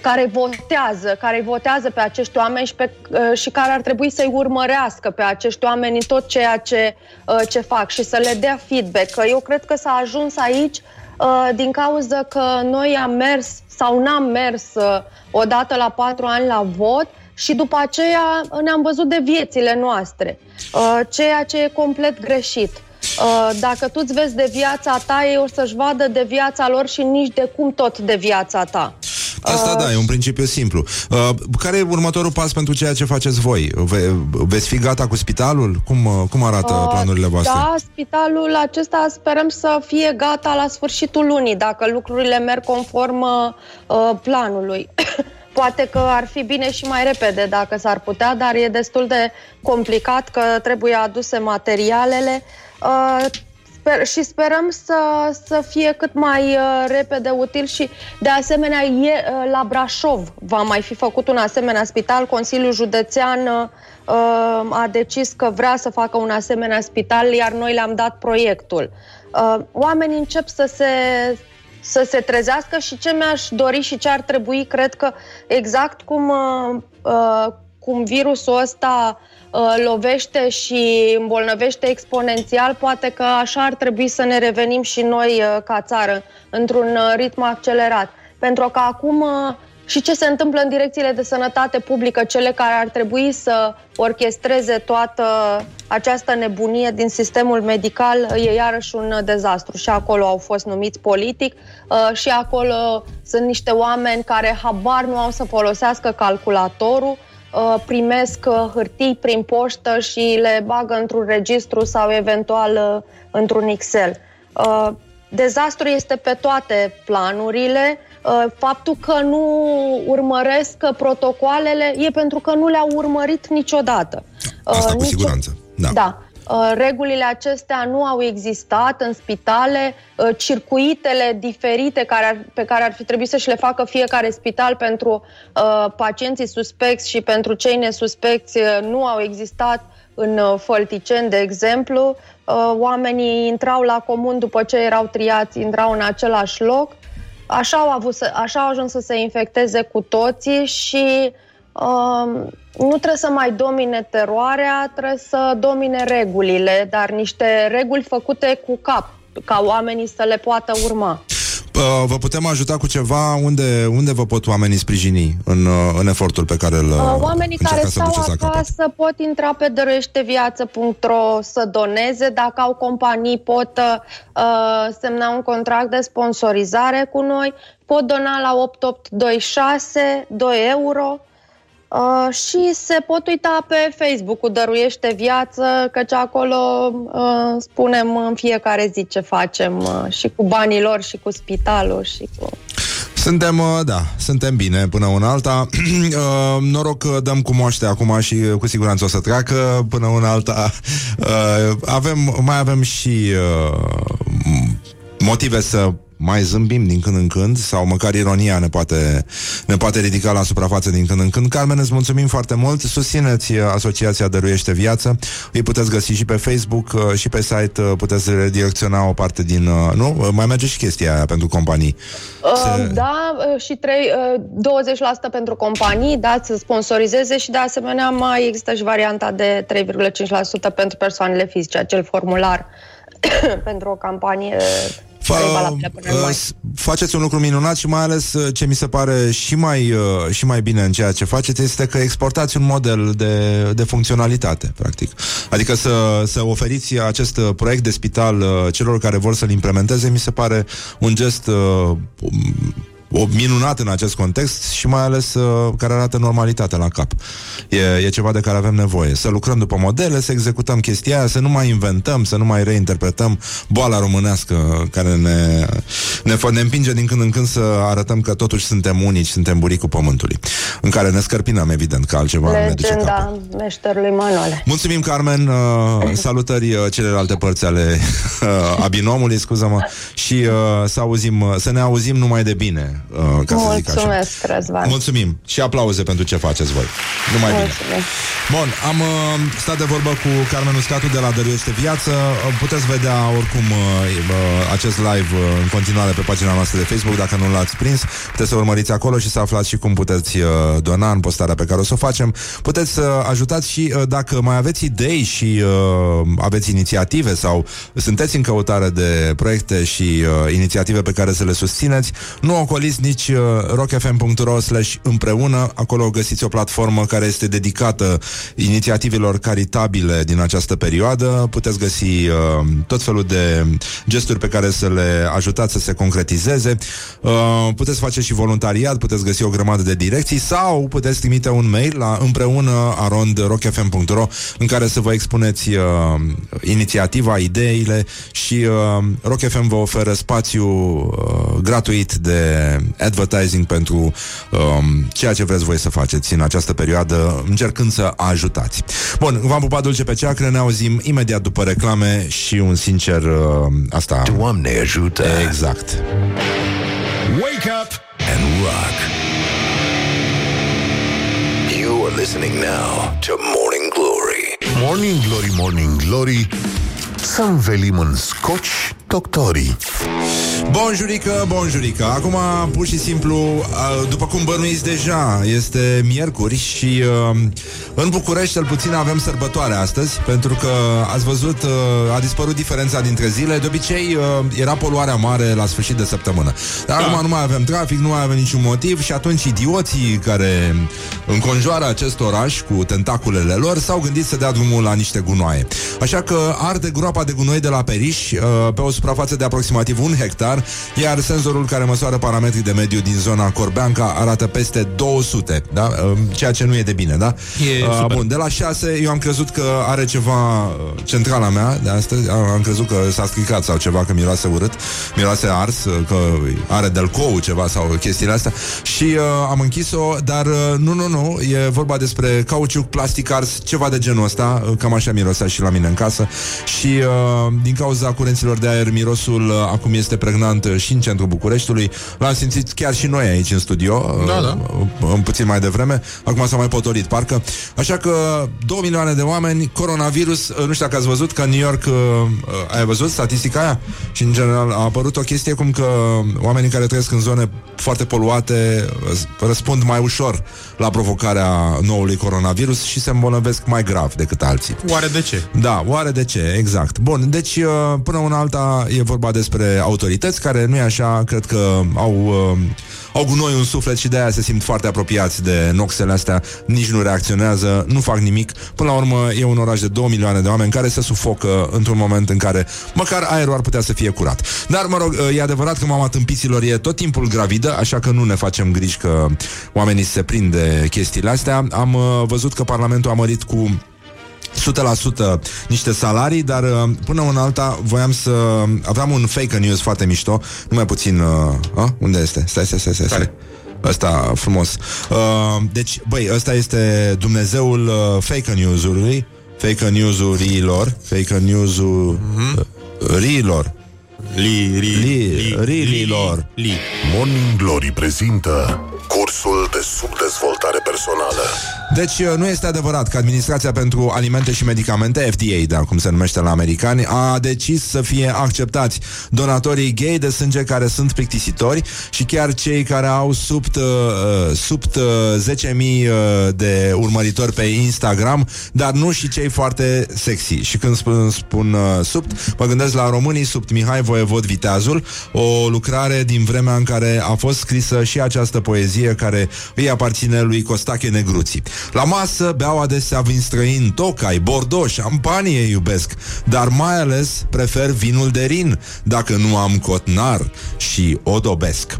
care votează, care votează pe acești oameni și, pe, uh, și care ar trebui să-i urmărească pe acești oameni în tot ceea ce, uh, ce fac și să le dea feedback. Eu cred că s-a ajuns aici uh, din cauza că noi am mers sau n-am mers uh, odată la patru ani la vot și după aceea ne-am văzut de viețile noastre, uh, ceea ce e complet greșit. Uh, dacă tu îți vezi de viața ta, ei o să-și vadă de viața lor și nici de cum tot de viața ta. Asta Uh, da, e un principiu simplu. Uh, care e următorul pas pentru ceea ce faceți voi? Ve- veți fi gata cu spitalul? Cum, uh, cum arată Uh, planurile voastre? Da, spitalul acesta sperăm să fie gata la sfârșitul lunii, dacă lucrurile merg conform uh, planului. Poate că ar fi bine și mai repede dacă s-ar putea, dar e destul de complicat că trebuie aduse materialele. Uh, sper, și sperăm să, să fie cât mai uh, repede util și de asemenea e, uh, la Brașov va mai fi făcut un asemenea spital. Consiliul Județean uh, a decis că vrea să facă un asemenea spital, iar noi le-am dat proiectul. Uh, oamenii încep să se să se trezească și ce mi-aș dori și ce ar trebui, cred că exact cum, uh, uh, cum virusul ăsta uh, lovește și îmbolnăvește exponențial, poate că așa ar trebui să ne revenim și noi uh, ca țară, într-un uh, ritm accelerat. Pentru că acum uh, și ce se întâmplă în direcțiile de sănătate publică, cele care ar trebui să orchestreze toată această nebunie din sistemul medical, e iarăși un dezastru. Și acolo au fost numiți politic uh, și acolo sunt niște oameni care habar nu au să folosească calculatorul, uh, primesc uh, hârtii prin poștă și le bagă într-un registru sau eventual uh, într-un Excel. Uh, Dezastru este pe toate planurile. Uh, Faptul că nu urmăresc protocoalele e pentru că nu le-au urmărit niciodată. Asta Uh, cu siguranță. Da. da. Uh, Regulile acestea nu au existat în spitale, uh, circuitele diferite care ar, pe care ar fi trebuit să și le facă fiecare spital pentru uh, pacienții suspecți și pentru cei nesuspecți uh, nu au existat în uh, Fălticeni, de exemplu. Uh, Oamenii intrau la comun după ce erau triați, intrau în același loc. Așa au, avut să, așa au ajuns să se infecteze cu toții și um, nu trebuie să mai domine teroarea, trebuie să domine regulile, dar niște reguli făcute cu cap, ca oamenii să le poată urma. Uh, Vă putem ajuta cu ceva? Unde, unde vă pot oamenii sprijini în, uh, în efortul pe care îl Uh, Oamenii care încercați să stau duceți la capăt? acasă pot intra pe dăruieșteviață.ro să doneze. Dacă au companii, pot uh, semna un contract de sponsorizare cu noi. Pot dona la 8826 2 euro. Uh, și se pot uita pe Facebook-ul Dăruiește Viață, căci acolo uh, spunem în fiecare zi ce facem uh, și cu banii lor și cu spitalul și cu... Suntem, uh, da, suntem bine până una alta. Uh, Noroc că dăm cu moaște acum și uh, cu siguranță o să treacă până una alta. Uh, Avem, mai avem și uh, motive să mai zâmbim din când în când sau măcar ironia ne poate, ne poate ridica la suprafață din când în când. Carmen, îți mulțumim foarte mult. Susțineți uh, Asociația Dăruiește Viață. Îi puteți găsi și pe Facebook uh, și pe site. uh, Puteți redirecționa o parte din... uh, Nu? Uh, Mai merge și chestia aia pentru companii. Uh, Da, uh, și trei, uh, 20% pentru companii, da, să sponsorizeze și de asemenea mai există și varianta de 3,5% pentru persoanele fizice, acel formular pentru o campanie care e valabilă până în Uh, mai. s- faceți un lucru minunat și mai ales uh, ce mi se pare și mai, uh, și mai bine în ceea ce faceți este că exportați un model de, de funcționalitate, practic. Adică să, să oferiți acest uh, proiect de spital uh, celor care vor să-l implementeze, mi se pare un gest uh, o minunat în acest context și mai ales uh, care arată normalitatea la cap. E, e ceva de care avem nevoie. Să lucrăm după modele, să executăm chestia aia, să nu mai inventăm, să nu mai reinterpretăm boala românească care ne, ne, fă- ne împinge din când în când să arătăm că totuși suntem unici, suntem buricul pământului, în care ne scărpinăm, evident, că altceva nu ne duce capul. Legenda meșterului Manole. Mulțumim, Carmen. Uh, salutări uh, celelalte părți ale uh, a binomului, scuză-mă, și uh, să, auzim, uh, să ne auzim numai de bine, uh, ca să zic așa. Mulțumesc, Răzvan. Mulțumim și aplauze pentru ce faceți voi. Numai bine. Mulțumesc. Bun, am uh, stat de vorbă cu Carmen Uscatu de la Dăruiește Viață. Uh, Puteți vedea oricum uh, uh, acest live uh, în continuare pe pagina noastră de Facebook, dacă nu l-ați prins, puteți să urmăriți acolo și să aflați și cum puteți uh, dona în postarea pe care o să o facem. Puteți să ajutați și uh, dacă mai aveți idei și uh, aveți inițiative sau sunteți în căutare de proiecte și uh, inițiative pe care să le susțineți, nu ocoliți nici uh, rockfm.ro slash împreună, acolo găsiți o platformă care este dedicată inițiativelor caritabile din această perioadă. Puteți găsi uh, tot felul de gesturi pe care să le ajutați să se concretizeze. Uh, puteți face și voluntariat, puteți găsi o grămadă de direcții sau puteți trimite un mail la împreună arondrockfm.ro în care să vă expuneți uh, inițiativa, ideile și uh, Rock FM vă oferă spațiu uh, gratuit de advertising pentru uh, ceea ce vreți voi să faceți în această perioadă, încercând să ajutați. Bun, v-am pupat dulce pe ceacră, ne auzim imediat după reclame și un sincer uh, asta. Doamne ajută! Exact. Wake up and rock. You are listening now to Morning Glory. Morning Glory, Morning Glory. Să învelim în scoci doctorii. Bonjurică, bonjurică Acum, pur și simplu, uh, după cum bănuiți deja, este miercuri și uh, în București, cel puțin, avem sărbătoare astăzi, pentru că, ați văzut, uh, a dispărut diferența dintre zile. De obicei, era poluarea mare la sfârșit de săptămână. Dar da. acum nu mai avem trafic, nu mai avem niciun motiv și atunci idioții care înconjoară acest oraș cu tentaculele lor s-au gândit să dea drumul la niște gunoaie. Așa că arde groapa de gunoi de la Periș pe o suprafață de aproximativ un hectar, iar senzorul care măsoară parametrii de mediu din zona Corbeanca arată peste 200, da? ceea ce nu e de bine, da? E uh, bun, de la 6 eu am crezut că are ceva centrala mea de astăzi, am crezut că s-a stricat sau ceva, că miroase urât, miroase ars, că are delcou ceva sau chestiile astea și uh, am închis-o, dar uh, nu, nu, nu, e vorba despre cauciuc, plastic ars, ceva de genul ăsta, uh, cam așa mirosea și la mine în casă și uh, din cauza curenților de aer mirosul uh, acum este pregnant uh, și în centrul Bucureștiului. L-am simțit chiar și noi aici în studio, da, da. Uh, în puțin mai devreme. Acum s-a mai potolit, parcă. Așa că 2 milioane de oameni, coronavirus, uh, nu știu dacă ați văzut că în New York, uh, uh, ai văzut statistica aia? Și în general a apărut o chestie cum că oamenii care trăiesc în zone foarte poluate uh, răspund mai ușor la provocarea noului coronavirus și se îmbolnăvesc mai grav decât alții. Oare de ce? Da, oare de ce? Exact. Bun, deci uh, până una alta e vorba despre autorități care, nu e așa, cred că au, uh, au gunoi în suflet și de aia se simt foarte apropiați de noxele astea, nici nu reacționează, nu fac nimic. Până la urmă e un oraș de 2 milioane de oameni care se sufocă într-un moment în care măcar aerul ar putea să fie curat. Dar, mă rog, uh, e adevărat că mama tâmpiților e tot timpul gravidă, așa că nu ne facem griji că oamenii se prind de chestiile astea. Am uh, văzut că Parlamentul a mărit cu 100% niște salarii, dar uh, până în alta voiam să... Aveam un fake news foarte mișto, numai puțin... Uh, a? Unde este? Stai, stai, stai, stai. stai. Ăsta frumos. Uh, deci, băi, ăsta este Dumnezeul uh, fake news-ului, fake news-urilor, fake news-ul mm-hmm. uh, rilor. Li, ri, li, li, rilor. Li. Morning Glory prezintă cursul de subdezvoltare personală. Deci uh, nu este adevărat că Administrația pentru Alimente și Medicamente, FDA, da, cum se numește la americani, a decis să fie acceptați donatorii gay de sânge care sunt plictisitori și chiar cei care au sub, uh, sub uh, 10.000 uh, de urmăritori pe Instagram, dar nu și cei foarte sexy. Și când spun, spun uh, sub, mă gândesc la românii sub Mihai Voievod Viteazul, o lucrare din vremea în care a fost scrisă și această poezie care îi aparține lui Costache Negruții. La masă beau adesea vin străin, tocai, bordeaux, șampanie iubesc, dar mai ales prefer vinul de rin, dacă nu am cotnar și odobesc.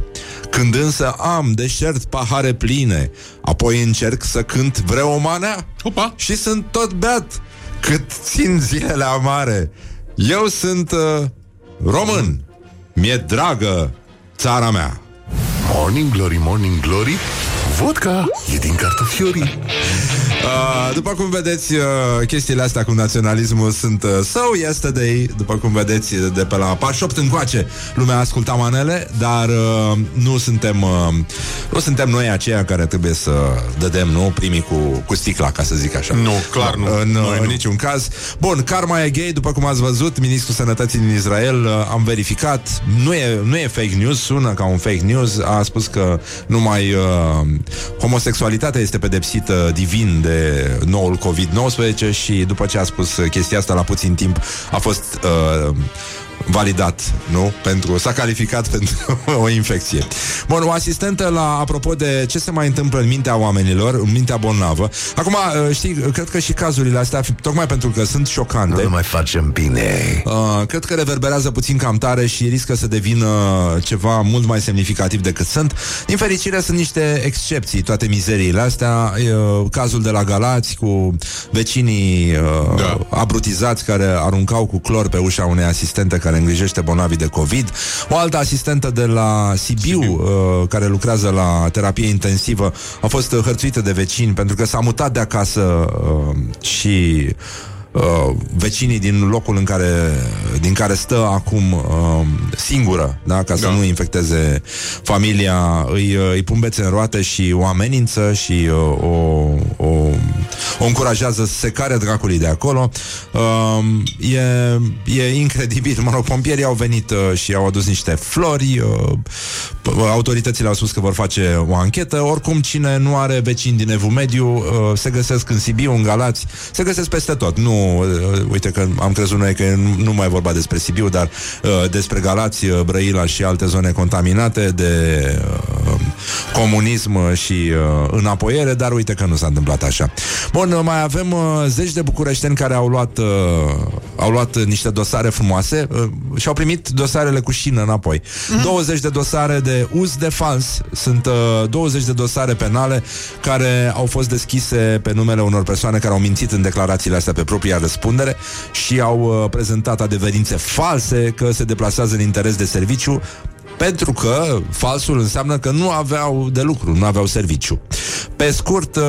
Când însă am deșert pahare pline, apoi încerc să cânt vreo manea Opa. și sunt tot beat cât țin zilele amare. Eu sunt uh, român. Mi-e dragă țara mea. Morning Glory, Morning Glory Vodka e din cartofiorii Uh, după cum vedeți, uh, chestiile astea cu naționalismul sunt uh, so yesterday, după cum vedeți, de pe la pași 8 încoace. Lumea asculta manele, dar uh, nu suntem uh, nu suntem noi aceia care trebuie să dădem, nu, primii cu, cu sticla, ca să zic așa. Nu, clar nu. În, Noi în nu. niciun caz. Bun, karma e gay, după cum ați văzut, ministrul sănătății din Israel uh, am verificat, nu e, nu e fake news, sună ca un fake news, a spus că numai uh, homosexualitatea este pedepsită divin de noul COVID-19 și după ce a spus chestia asta la puțin timp a fost uh, validat, nu? Pentru, s-a calificat pentru o infecție. Bun, o asistentă la, apropo de ce se mai întâmplă în mintea oamenilor, în mintea bolnavă. Acum, uh, știi, cred că și cazurile astea, tocmai pentru că sunt șocante, Nu mai facem bine. Uh, cred că reverberează puțin cam tare și riscă să devină ceva mult mai semnificativ decât sunt. Din fericire sunt niște excepții, toate mizeriile astea. Uh, cazul de la Galați cu vecinii uh, Da. abrutizați care aruncau cu clor pe ușa unei asistente care îngrijește bolnavii de COVID. O altă asistentă de la Sibiu, Sibiu. Uh, care lucrează la terapie intensivă a fost uh, hărțuită de vecini pentru că s-a mutat de acasă uh, și uh, vecinii din locul în care, din care stă acum uh, singură, da? ca să Da. nu infecteze familia, îi, uh, îi pun bețe în roate și o amenință și uh, o, o, o încurajează să se care dracului de acolo. Uh, e, e incredibil. Mă rog, pompierii au venit uh, și au adus niște flori. Uh, p- autoritățile au spus că vor face o anchetă. Oricum, cine nu are vecini din Evul Mediu uh, se găsesc în Sibiu, în Galați, se găsesc peste tot. Nu, uh, uite că am crezut noi că nu, nu mai e vorba despre Sibiu, dar uh, despre Galați, uh, Brăila și alte zone contaminate de uh, comunism și uh, înapoiere, dar uite că nu s-a întâmplat așa. Bun, uh, mai avem uh, zeci de bucureșteni care au luat, uh, au luat uh, niște dosare frumoase uh, și au primit dosarele cu șină înapoi. 20 de dosare de uz de fals. Sunt uh, 20 de dosare penale care au fost deschise pe numele unor persoane care au mințit în declarațiile astea pe propria răspundere și au uh, prezentat adeverințe false că se deplasează în interes de serviciu pentru că falsul înseamnă că nu aveau de lucru, nu aveau serviciu. Pe scurt, uh,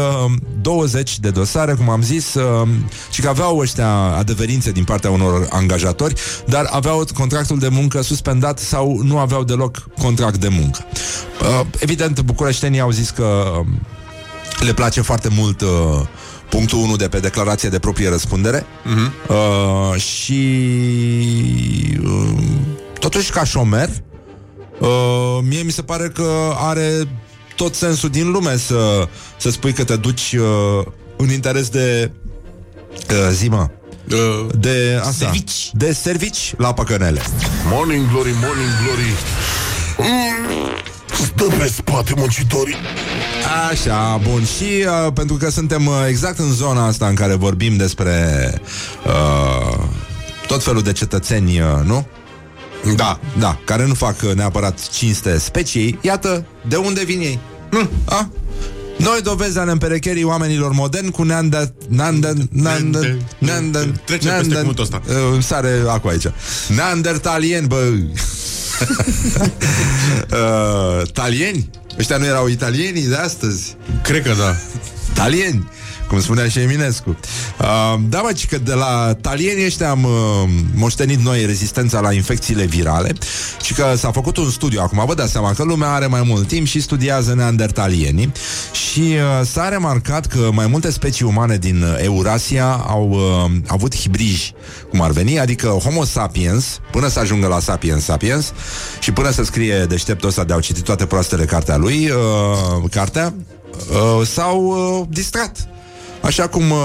20 de dosare, cum am zis, uh, și că aveau ăștia adeverințe din partea unor angajatori, dar aveau contractul de muncă suspendat sau nu aveau deloc contract de muncă. Uh, Evident, bucureștenii au zis că um, le place foarte mult uh, punctul 1 de pe declarație de proprie răspundere uh-huh. uh, și uh, totuși ca șomer uh, mie mi se pare că are tot sensul din lume să, să spui că te duci uh, în interes de uh, zi mă, Uh, de asta, Servici. de servici la păcănele. Morning Glory, Morning Glory mm, Stă pe spate muncitorii Așa, bun. Și uh, pentru că suntem uh, exact în zona asta în care vorbim despre uh, tot felul de cetățeni, uh, nu? Da, da, care nu fac uh, neapărat cinste speciei, iată de unde vin ei. Hm, a? Noi dovezi ale împerecherii oamenilor moderni cu neander... Neander... Neander... Neander... Trece peste cuvântul ăsta. Uh, sare acum aici. Neandertalieni, bă... uh, talieni? Ăștia nu erau italienii de astăzi? cred că da. Talieni, cum spunea și Eminescu. Uh, da, mă, ci că de la talieni ăștia am uh, moștenit noi rezistența la infecțiile virale și că s-a făcut un studiu acum, vă dați seama că lumea are mai mult timp și studiază neandertalienii și uh, s-a remarcat că mai multe specii umane din uh, Eurasia au uh, avut hibriji, cum ar veni, adică Homo sapiens, până să ajungă la sapiens sapiens și până să scrie deșteptul ăsta de au citit toate proastele cartea lui, uh, cartea, uh, s-au uh, distrat. Așa cum uh,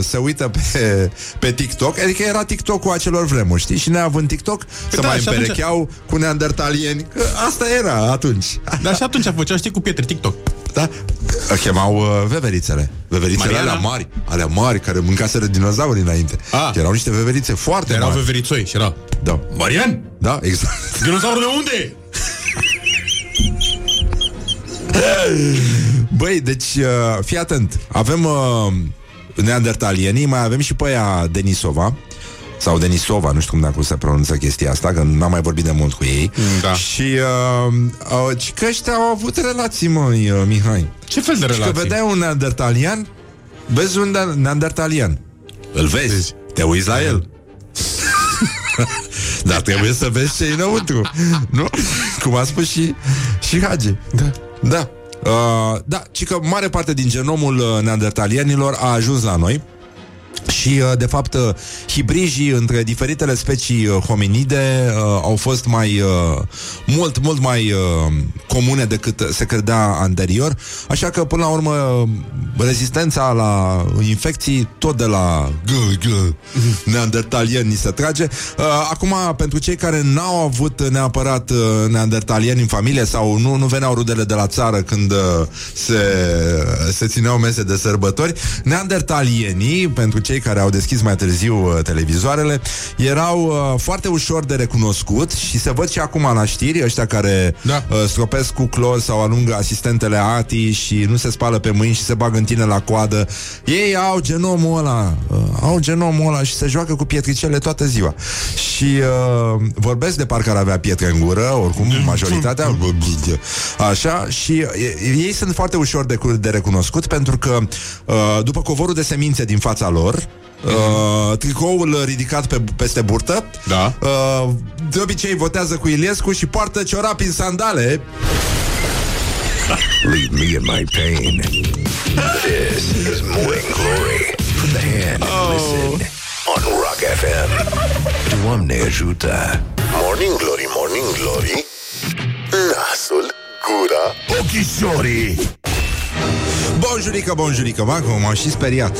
se uită pe, pe TikTok Adică era TikTok-ul acelor vremuri, știi? Și neavând TikTok Să da, mai și atunci- împerecheau cu neandertalieni Că asta era atunci Dar și atunci făceau, știi, cu pietre TikTok. Da? Chemau uh, veverițele Veverițele Mariana? alea mari Alea mari care mâncaseră dinozaurii înainte Ah. Erau niște veverițe foarte Erau mari veverițoi și era... Da, Marian! da exact Dinozaurul de unde? Băi, deci uh, fii atent Avem uh, neandertalienii Mai avem și pe aia Denisova sau Denisova, nu știu cum dacă se pronunță chestia asta, că n-am mai vorbit de mult cu ei. Da. Și uh, uh, ci că ăștia au avut relații, măi, uh, Mihai. Ce fel de Și că relații? vedeai un neandertalian vezi un ne- neandertalian. Îl vezi, Vezi. te uiți la el. Dar trebuie să vezi ce e înăuntru Nu? Cum a spus și, și Hagi Da. Da uh, Da, ci că mare parte din genomul uh, neandertalienilor a ajuns la noi și, uh, de fapt, uh, hibrijii între diferitele specii uh, hominide uh, au fost mai uh, mult, mult mai uh, comune decât se credea anterior, așa că, până la urmă, uh, rezistența la infecții tot de la g- g- neandertalieni ni se trage. Uh, Acum, pentru cei care n-au avut neapărat uh, neandertalieni în familie sau nu, nu veneau rudele de la țară când uh, se, se țineau mese de sărbători, neandertalienii, pentru cei care au deschis mai târziu uh, televizoarele, erau uh, foarte ușor de recunoscut și se văd și acum la știri, ăștia care Da. uh, stropesc cu clos sau alungă asistentele ATI și nu se spală pe mâini și se bagă în tine la coadă. Ei au genomul ăla, uh, au genomul ăla și se joacă cu pietricele toată ziua. Și uh, vorbesc de parcă ar avea pietre în gură, oricum majoritatea așa, și uh, ei sunt foarte ușor de, cu- de recunoscut pentru că uh, după covorul de semințe din fața lor, Uh, tricoul ridicat pe, peste burtă Da. uh, De obicei votează cu Iliescu Și poartă ciorapi în sandale Leave me in my pain. This is Morning Glory. Put the hand and listen on Rock FM. Doamne ajută! Morning Glory, Morning Glory. Nasul, gura, ochișorii. Bonjurică, bonjurică, mă, cum m-am și speriat.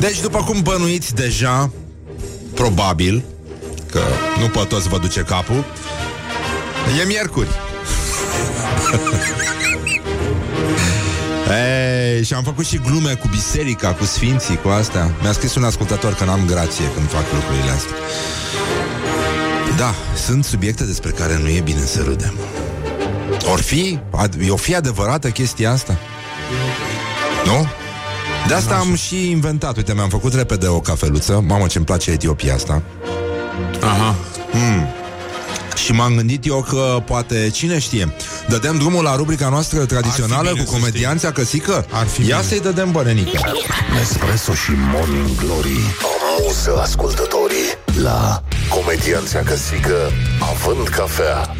Deci, după cum bănuiți deja Probabil Că nu pot toți vă duce capul E miercuri. Ei, și am făcut și glume cu biserica, cu sfinții, cu astea. Mi-a scris un ascultător că n-am grație când fac lucrurile astea. Da, sunt subiecte despre care nu e bine să râdem. Or fi, ad- o fi adevărată chestia asta? Nu? De asta am și inventat. Uite, mi-am făcut repede o cafeluță. Mamă, ce-mi place Etiopia asta. Aha. Și m-am gândit eu că poate, cine știe Dădem drumul la rubrica noastră tradițională bine Cu să comedianța căsică? Ar fi Ia bine. să-i dădem bărănică Nespresso și Morning Glory. Amuză ascultătorii la Comedianța Căsică având cafea.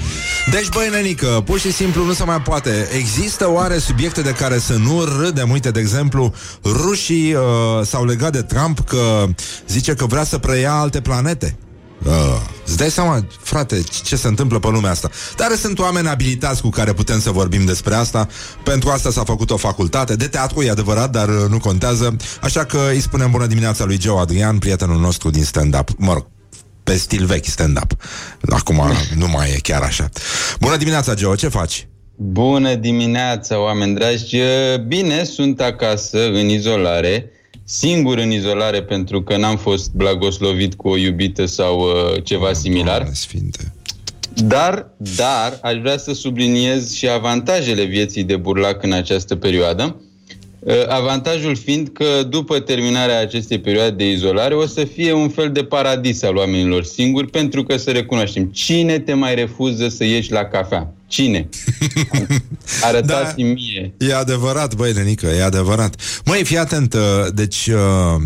Deci, băi, nenică, pur și simplu nu se mai poate. Există oare subiecte de care să nu râdem? Uite, de exemplu, rușii uh, s-au legat de Trump Că zice că vrea să preia alte planete. Uh, îți dai seama, frate, ce se întâmplă pe lumea asta? Dar sunt oameni abilitați cu care putem să vorbim despre asta. Pentru asta s-a făcut o facultate. De teatru, e adevărat, dar uh, nu contează. Așa că îi spunem bună dimineața lui Joe Adrian Prietenul nostru din stand-up. Mă rog, pe stil vechi stand-up Acum nu mai e chiar așa Bună dimineața, Joe, ce faci? Bună dimineața, oameni dragi! Bine, sunt acasă, în izolare, singur în izolare pentru că n-am fost blagoslovit cu o iubită sau uh, ceva similar. Doamne Sfinte. Dar, dar, aș vrea să subliniez și avantajele vieții de burlac în această perioadă. Uh, Avantajul fiind că după terminarea acestei perioade de izolare o să fie un fel de paradis al oamenilor singuri pentru că să recunoaștem cine te mai refuză să ieși la cafea. Cine? Arătați-mi da. mie. E adevărat, băi, Nenică, e adevărat Măi, fii atent, uh, deci uh,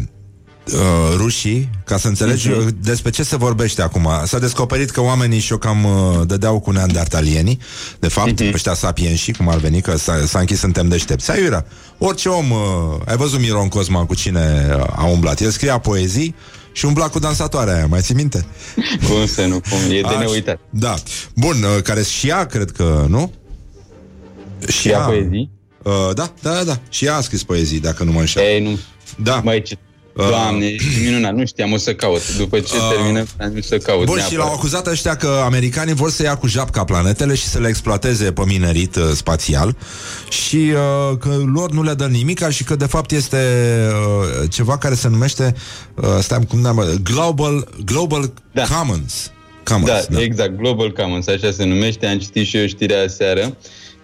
uh, rușii, ca să înțelegi uh-huh. despre ce se vorbește acum S-a descoperit că oamenii și-o cam uh, dădeau cu neandertalienii De fapt, uh-huh. ăștia sapienși, cum ar veni, că s-a, s-a închis suntem deștepți Aiurea, orice om, uh, ai văzut Miron Cosma cu cine uh, a umblat El scria poezii și umbla cu dansatoarea aia, mai ții minte? Cum să nu, cum, e de Așa. neuitat. Da. Bun, uh, care și ea, cred că, nu? Și ea poezii? Uh, da, da, da, da. Și ea a scris poezii, dacă nu mă înșel. Ei, nu. Da. Mai ce... Doamne, ești minunat, nu știam, o să caut. După ce Uh, terminăm, am zis să caut. Bun, și neapărat. l-au acuzat ăștia că americanii vor să ia cu japca planetele și să le exploateze pe minerit uh, spațial și uh, că lor nu le dă nimica și că de fapt este uh, ceva care se numește uh, stai, cum ne Global, Global Da. Commons. Commons Da, da, exact, Global Commons, așa se numește, am citit și eu știrea aseară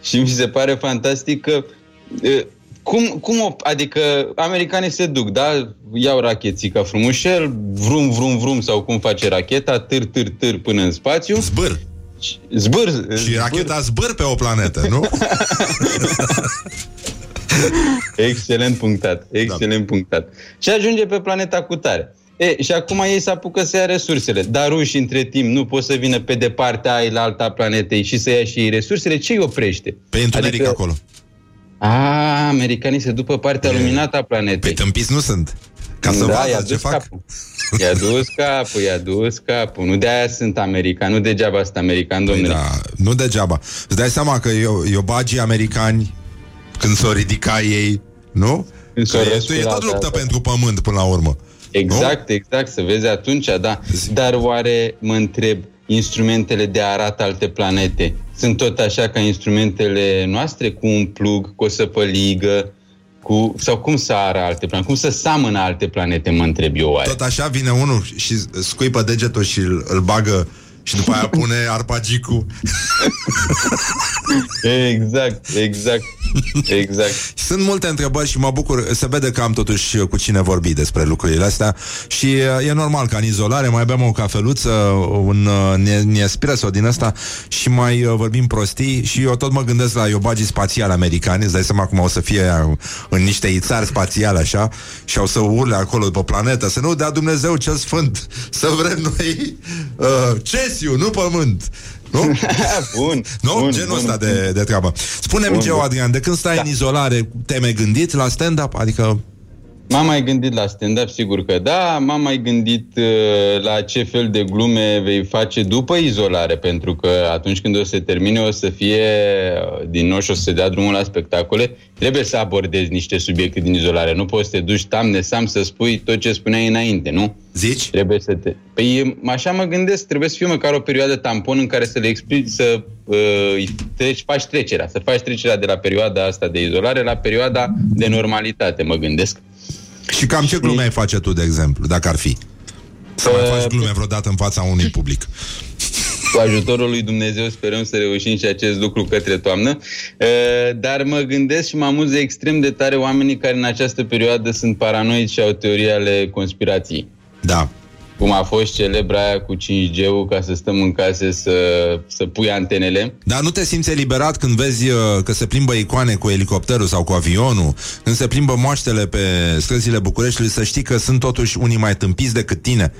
și mi se pare fantastic că e, cum, cum o, adică americanii se duc, da, iau rachețica frumușel, vrum, vrum, vrum, sau cum face racheta, târ, târ, târ până în spațiu. Zbâr. Zbâr. Și racheta zbâr pe o planetă, nu? excelent punctat, excelent da. punctat. Și ajunge pe planeta cu tare. E, și acum ei se apucă să ia resursele. Dar rușii, între timp, nu pot să vină pe departe ai la alta planetei și să ia și ei resursele. Ce îi oprește? Pe întuneric adică... acolo. A, americanii se după partea e... luminată a planetei. Pe tâmpiți nu sunt. Ca să da, vadă ce fac. Capul. I-a dus capul, i-a dus capul. Nu de-aia sunt american, nu degeaba sunt american, domnule. Păi da, nu degeaba. Îți dai seama că eu, eu bagii americani, când s-o ridica ei, nu? Când că e, e tot luptă da, pentru pământ până la urmă. Exact, nu? exact, să vezi atunci, da. Dar oare, mă întreb, instrumentele de arat alte planete sunt tot așa ca instrumentele noastre, cu un plug, cu o săpăligă, cu, sau cum să ară alte planete, cum să seamănă alte planete, mă întreb eu oare. Tot așa vine unul și scuipă degetul și îl, îl bagă și după aia pune arpagicul. exact, exact, exact. Sunt multe întrebări și mă bucur, se vede că am totuși cu cine vorbi despre lucrurile astea. Și uh, e normal că în izolare mai bem o cafeluță, un, uh, un espresso din asta și mai uh, vorbim prostii. Și eu tot mă gândesc la iobagii spațiale americani, îți dai seama cum o să fie în niște ițari spațiale așa? Și au să urle acolo pe planetă, să nu dea Dumnezeu cel sfânt, să vrem noi uh, ce Celsiu, nu pământ. Nu? bun. Nu? Bun, Genul ăsta de, de treabă. Spune-mi, Geo Adrian, de când stai da. în izolare, te mai gândit la stand-up? Adică M-am mai gândit la stand-up, sigur că da. M-am mai gândit uh, la ce fel de glume vei face după izolare, pentru că atunci când o să se termine, o să fie uh, din nou și o să se dea drumul la spectacole. Trebuie să abordezi niște subiecte din izolare. Nu poți să te duci tam nesam să spui tot ce spuneai înainte, nu? Zici? Trebuie să te... Păi așa mă gândesc, trebuie să fie măcar o perioadă tampon în care să le explici, să uh, treci, faci trecerea, să faci trecerea de la perioada asta de izolare la perioada de normalitate, mă gândesc. Și cam ce glume ai face tu, de exemplu, dacă ar fi? Să mai faci glume vreodată în fața unui public. Cu ajutorul lui Dumnezeu sperăm să reușim și acest lucru către toamnă. Dar mă gândesc și mă amuză extrem de tare oamenii care în această perioadă sunt paranoici și au teorii ale conspirației. Da cum a fost celebra aia cu 5G-ul ca să stăm în case să, să pui antenele. Dar nu te simți eliberat când vezi uh, că se plimbă icoane cu elicopterul sau cu avionul, când se plimbă moaștele pe străzile Bucureștiului, să știi că sunt totuși unii mai tâmpiți decât tine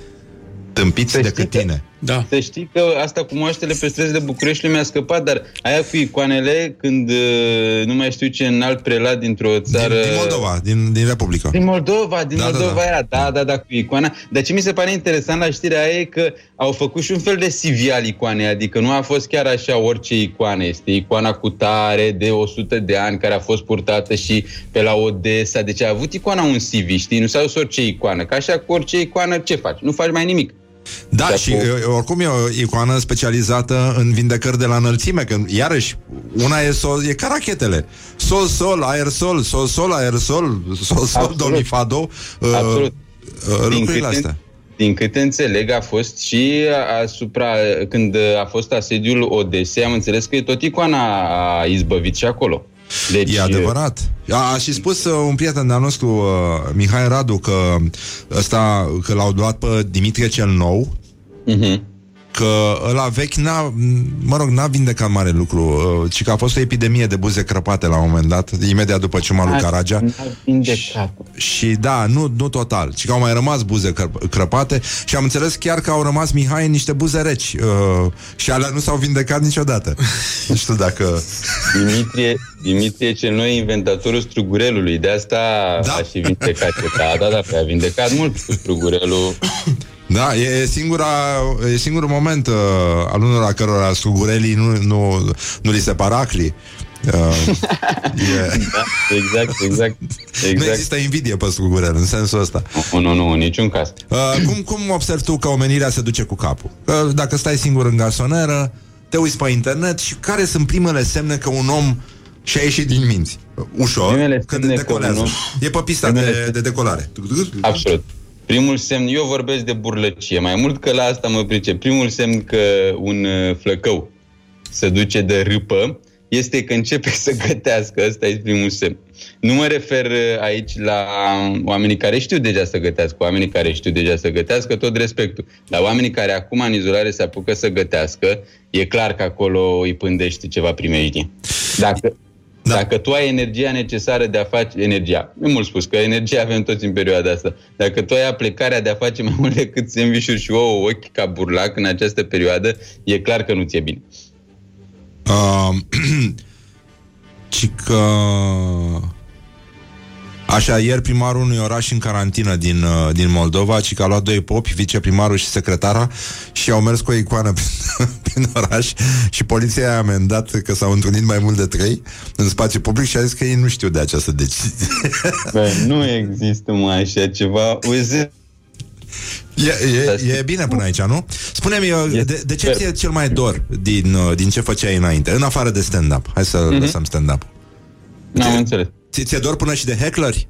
tâmpiți să decât tine. Că, da. Să știi că asta cu moaștele pe străzile Bucureștiului mi-a scăpat, dar aia cu icoanele, când uh, nu mai știu ce înalt prelat dintr-o țară... Din, din Moldova, din, din Republica. Din Moldova, din da, da Moldova da, da. era, da, da, da, cu icoana. Dar ce mi se pare interesant la știrea aia e că au făcut și un fel de CV al icoanei, adică nu a fost chiar așa orice icoană, este icoana cu tare de 100 de ani care a fost purtată și pe la Odessa, deci a avut icoana un CV, știi, nu s-a dus orice icoană, că așa cu orice icoană ce faci? Nu faci mai nimic. Da, de și cu... oricum e o icoană specializată în vindecări de la înălțime, că iarăși una e sol, e ca rachetele. Sol, sol, aer, sol, sol, sol, aer, sol, sol, sol, do, mi, fa, do. Uh, Absolut. Uh, lucrurile astea. Din câte înțeleg, a fost și asupra, când a fost asediul Odesei, am înțeles că tot icoana a izbăvit și acolo. Deci... E adevărat. A, a și spus uh, un prieten de-al nostru, uh, Mihai Radu, că ăsta, că l-au luat pe Dimitrie cel Nou, uh-huh că ăla vechi n-a, mă rog, n-a vindecat mare lucru, uh, ci că a fost o epidemie de buze crăpate la un moment dat, imediat după ce lui Caragea. Și, și da, nu, nu total, ci că au mai rămas buze crăpate și am înțeles chiar că au rămas Mihai în niște buze reci uh, și alea nu s-au vindecat niciodată. nu știu dacă... Dimitrie, Dimitrie cel nou inventatorul strugurelului, de asta da? a și vindecat. Da, da, da, a vindecat mult strugurelul. Da, e, singura, e singurul moment uh, al unor cărora sugurelii nu, nu, nu li se paracli. Uh, yeah. da, exact, exact, exact. Nu există invidie pe Sugurel în sensul ăsta. Nu, nu, nu, în niciun caz. Uh, cum, cum observi tu că omenirea se duce cu capul? Că dacă stai singur în garsoneră, te uiți pe internet și care sunt primele semne că un om și-a ieșit din minți? Ușor, Primele că decolează. E pe pista de, de decolare. Absolut. Primul semn, eu vorbesc de burlăcie, mai mult că la asta mă price. Primul semn că un uh, flăcău se duce de râpă este că începe să gătească. Ăsta e primul semn. Nu mă refer uh, aici la oamenii care știu deja să gătească, oamenii care știu deja să gătească, tot respectul. Dar oamenii care acum în izolare se apucă să gătească, e clar că acolo îi pândește ceva primejdie. Dacă, Da. Dacă tu ai energia necesară de a face energia, nu mult spus că energia avem toți în perioada asta, dacă tu ai aplicarea de a face mai mult decât sandvișuri și ouă ochi ca burlac în această perioadă, e clar că nu ți-e bine. Uh, ci că... Așa, ieri primarul unui oraș în carantină din, uh, din Moldova, ci că a luat doi popi, viceprimarul și secretara, și au mers cu o icoană prin, prin oraș și poliția a amendat că s-au întâlnit mai mult de trei în spațiu public și a zis că ei nu știu de această decizie. Bă, nu există mai așa ceva. Uite, E, e, e bine până aici, nu? Spune-mi, uh, de, de ce ți-e cel mai dor din, uh, din ce făceai înainte, în afară de stand-up? Hai să mm-hmm. lăsăm stand-up. N-am înțeles. Ți, ți-e dor până și de heckleri?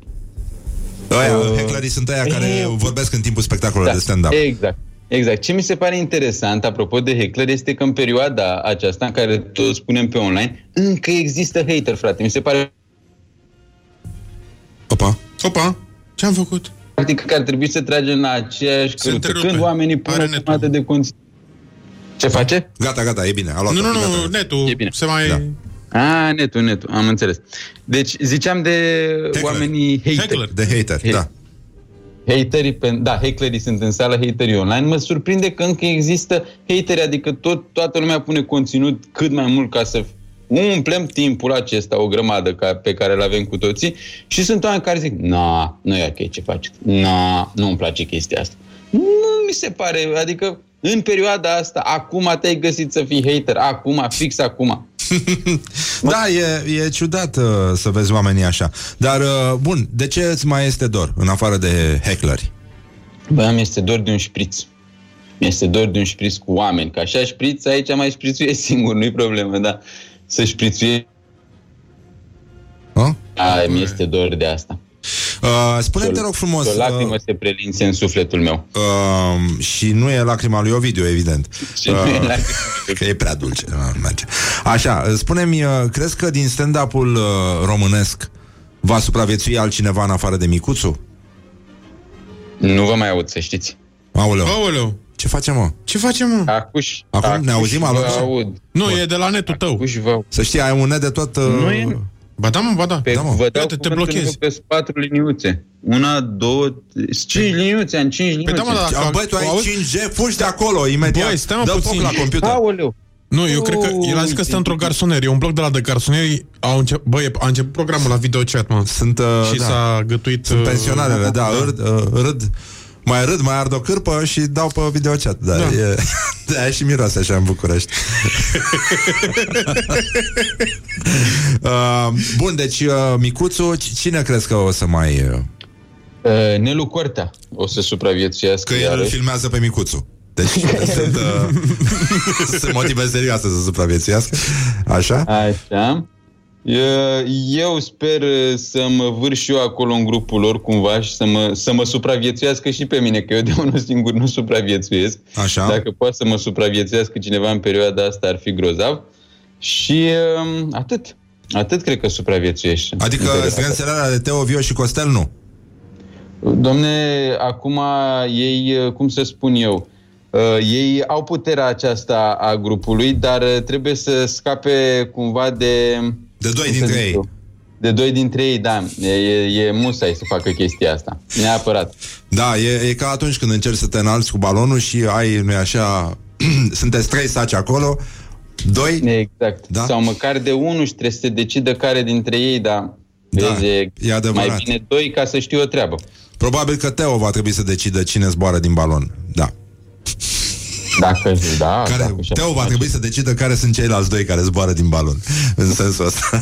Aia, uh, hecklerii sunt aia care e... vorbesc în timpul spectacolului da, de stand-up. Exact. Exact. Ce mi se pare interesant, apropo de heckler, este că în perioada aceasta, în care toți spunem pe online, încă există hater, frate. Mi se pare... Opa. Opa. Ce am făcut? Practic că ar trebui să tragem la aceeași căruță. Când oamenii pun o de conținut. Ce face? Gata, gata, e bine. A luat nu, nu, nu, gata. netul e bine. se mai... Da. A, netul, netul, am înțeles. Deci, ziceam de Heckler. oamenii hater. Heckler. De hater, He- da. Haterii, da, haterii sunt în sală, haterii online. Mă surprinde că încă există hateri, adică tot, toată lumea pune conținut cât mai mult ca să umplem timpul acesta, o grămadă ca, pe care îl avem cu toții și sunt oameni care zic, na, nu e ok ce faceți, na, nu îmi place chestia asta. Nu mi se pare, adică în perioada asta, acum te-ai găsit să fii hater, acum, fix acum. da, e, e ciudat uh, să vezi oamenii așa. Dar, uh, bun, de ce îți mai este dor, în afară de heckleri? Bă, mi este dor de un șpriț. Mi este dor de un șpriț cu oameni. Că așa șpriț, aici mai șprițuie singur, nu-i problemă, da să șprițuie. A, mi este dor de asta. Uh, spune-mi, te rog frumos... O lacrimă uh, se prelințe în sufletul meu. Uh, și nu e lacrima lui Ovidiu, evident. Uh, că e prea dulce. Nu merge. Așa, spune-mi, uh, crezi că din stand-up-ul uh, românesc va supraviețui altcineva în afară de Micuțu? Nu vă mai aud, să știți. Aoleu. Aoleu. Ce facem, mă? Ce facem, mă? Acuș. Acum acuș ne auzim, alo? aud. Nu, Bă. e de la netul tău. Acuș vă... Să știi, ai un net de tot... Uh... Nu e... Ba da, mă, ba da. Pe, da mă. Vă dau te, te blochezi. Pe patru liniuțe. Una, două, cinci liniuțe, în cinci liniuțe. Păi da, mă, da, Băi, tu ai 5G, fugi de acolo, imediat. Băi, stai mă Dă puțin. foc la computer. Aoleu. Nu, eu cred că el a zis că stă într-o garsonerie, un bloc de la de garsonieri, au încep, băi, a început programul la video chat, mă. Sunt, uh, și da. s-a gătuit... Sunt pensionarele, uh, da, da. Râd, uh, râd mai râd, mai ard o cârpă și dau pe videochat. Da, da. E, da, și miroase așa în București. uh, bun, deci uh, Micuțu, cine crezi că o să mai... Uh... Uh, Nelu Cortea o să supraviețuiască. Că el îl filmează pe Micuțu. Deci sunt, uh, sunt motive serioase să supraviețuiască. Așa? Așa. Eu sper să mă vârș și eu acolo în grupul lor cumva și să mă, să mă supraviețuiască și pe mine, că eu de unul singur nu supraviețuiesc. Așa. Dacă poate să mă supraviețuiască cineva în perioada asta ar fi grozav. Și um, atât. Atât cred că supraviețuiești. Adică strânselarea de Teo, Vio și Costel nu? Domne, acum ei, cum să spun eu, uh, ei au puterea aceasta a grupului, dar trebuie să scape cumva de de doi dintre ei. De doi dintre ei, da. E, e, e musai să facă chestia asta. Neapărat. Da, e, e ca atunci când încerci să te înalți cu balonul și ai, nu așa, sunteți trei saci acolo, doi... Exact. Da? Sau măcar de unul și trebuie să se decidă care dintre ei, da. Da, Vezi, e, e adevărat. mai bine doi ca să știu o treabă. Probabil că Teo va trebui să decidă cine zboară din balon. Da. Dacă, da, care, dacă Teo va trebui să decidă care sunt ceilalți doi care zboară din balon. În sensul ăsta.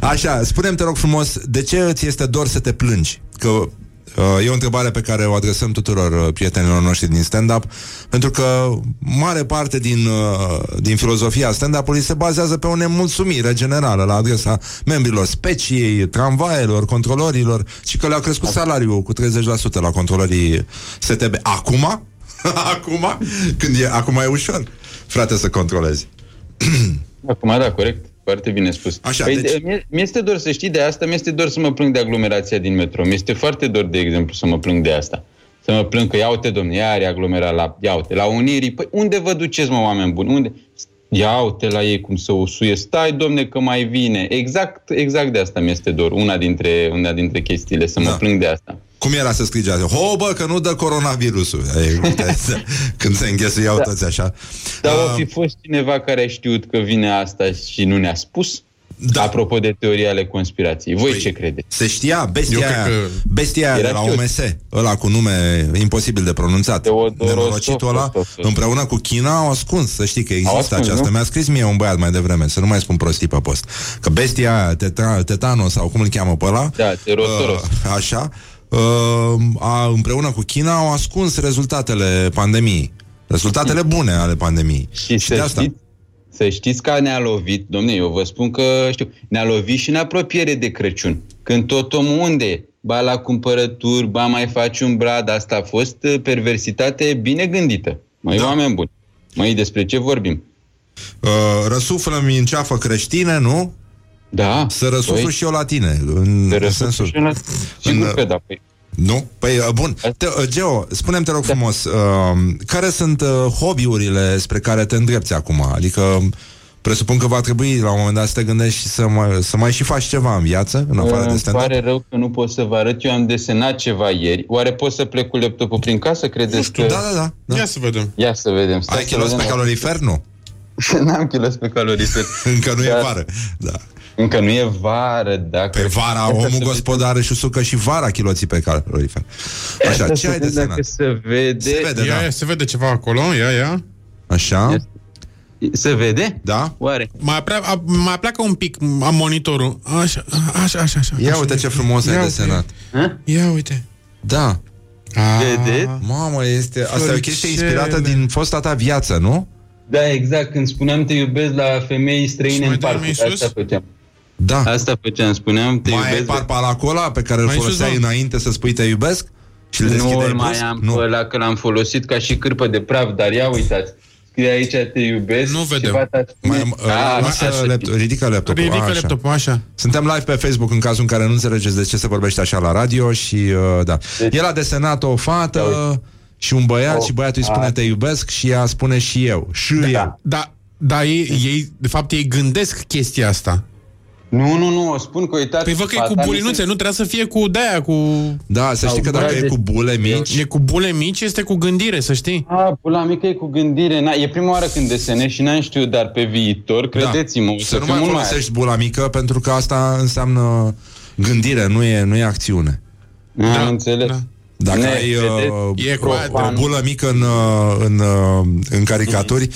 Așa, spune-mi, te rog frumos, de ce îți este dor să te plângi? Că uh, e o întrebare pe care o adresăm tuturor uh, prietenilor noștri din stand-up, pentru că mare parte din, uh, din filozofia stand-up-ului se bazează pe o nemulțumire generală la adresa membrilor speciei, tramvaielor, controlorilor, și că le-a crescut salariul cu 30% la controlorii STB. Acum, acum, când e, acum e ușor, frate, să controlezi. acum, da, corect. Foarte bine spus. Așa, păi, deci... mi- mi-este dor să știi de asta, mi-este dor să mă plâng de aglomerația din metro. Mi-este foarte dor, de exemplu, să mă plâng de asta. Să mă plâng că, ia uite, domne, ia are aglomerat la, ia uite, la Unirii. Păi unde vă duceți, mă, oameni buni? Unde? Ia uite la ei cum să usuie. Stai, domne, că mai vine. Exact, exact de asta mi-este dor. Una dintre, una dintre chestiile, să mă Da. plâng de asta. Cum era să scrie asta? Ho, bă, că nu dă coronavirusul. Ei, uite, când se înghesuiau Da. toți așa. Dar Uh, o fi fost cineva care a știut că vine asta și nu ne-a spus? Da. Apropo de teoria ale conspirației. Voi ce credeți? Se știa, bestia Eu cred aia, că bestia aia de era la știut. OMS, ăla cu nume imposibil de pronunțat. Nenorocitul ăla, împreună cu China au ascuns, să știi că există ascuns, aceasta. nu? Mi-a scris mie un băiat mai devreme, să nu mai spun prostii pe post. Că bestia aia, teta, Tetanos, sau cum îl cheamă pe ăla, Da, Terotoros. uh, așa, uh, a, împreună cu China au ascuns rezultatele pandemiei. Rezultatele bune ale pandemiei. Și, și să, știți, să știți că ne-a lovit, domne, eu vă spun că știu, ne-a lovit și în apropiere de Crăciun. Când tot omul unde e? ba la cumpărături, ba mai faci un brad, asta a fost uh, perversitate bine gândită. Măi, da. oameni buni, măi, despre ce vorbim? Uh, răsuflă-mi în ceafă creștine, nu? Da. Să răsuflu Păi- și eu la tine. În, Să în răsuflu sensul... și eu la- Sigur că da, păi. Nu? Păi, uh, bun. Te, uh, Geo, spune-mi, te rog Da. frumos, uh, care sunt uh, hobby-urile spre care te îndrepți acum? Adică, presupun că va trebui la un moment dat să te gândești și să mai, să mai și faci ceva în viață, în afară de Îmi stand-up? pare rău că nu pot să vă arăt. Eu am desenat ceva ieri. Oare pot să plec cu laptopul prin casă? Credeți Nu știu, că... da, da, da. Ia să vedem. Ia să vedem. Stai Ai să kilos vedem. pe calorifer? Nu. N-am kilos pe calorifer. Încă nu e Da. vară. Da. Încă nu e vară, da. Pe vara, omul gospodar își usucă și vara chiloții pe calorifer. Așa, ce ai desenat? Dacă se vede... Se vede, Ia, da. ia, se vede ceva acolo, ia, ia. Așa? Se vede? Da? Oare? Mai, prea, a, mai pleacă un pic am monitorul. Așa, așa, așa. așa Ia așa. uite ce frumos ai Ia desenat. Ia uite. Da. Vedeți? Mamă, este... Asta e o chestie Floricele. inspirată din fosta ta viață, nu? Da, exact. Când spuneam te iubesc la femei străine în parc. Asta făceam. Da. Asta făceam. Spuneam te Mai ai iubesc... parpalacola acolo pe care îl Mai sus, foloseai da. înainte să spui te iubesc? Și îl nu deschideai îl mai brusc? am nu. pe ăla că l-am folosit ca și cârpă de praf, dar ia uitați. Scrie aici te iubesc. Nu vedem. Și fata spune, Mai, "A, uh, lasă așa laptop, ridică laptopul. Ridică A, așa. laptopul, așa. Suntem live pe Facebook în cazul în care nu înțelegeți de ce se vorbește așa la radio și uh, da. Deci- El a desenat o fată și un băiat Oh, și băiatul îi spune a- te iubesc și ea spune și eu. Și eu. Da, da ei, ei, de fapt, ei gândesc chestia asta. Nu, nu, nu, o spun că uitați... Păi vă că e cu fata bulinuțe, nu trebuie să fie cu de-aia, cu... Da, să știi că dacă e cu bule mici... E cu bule mici, este cu gândire, să știi. A, pula mică e cu gândire. Na, e prima oară când desenez și n-am știut, dar pe viitor, credeți-mă, o Să să nu fiu mai mult folosești bula mică pentru că asta înseamnă gândire, nu e, nu e acțiune. mai... Am înțeles. Da. Dacă Ne, ai uh, vedeți? E o, o bulă mică în, uh, în, uh, în caricaturi,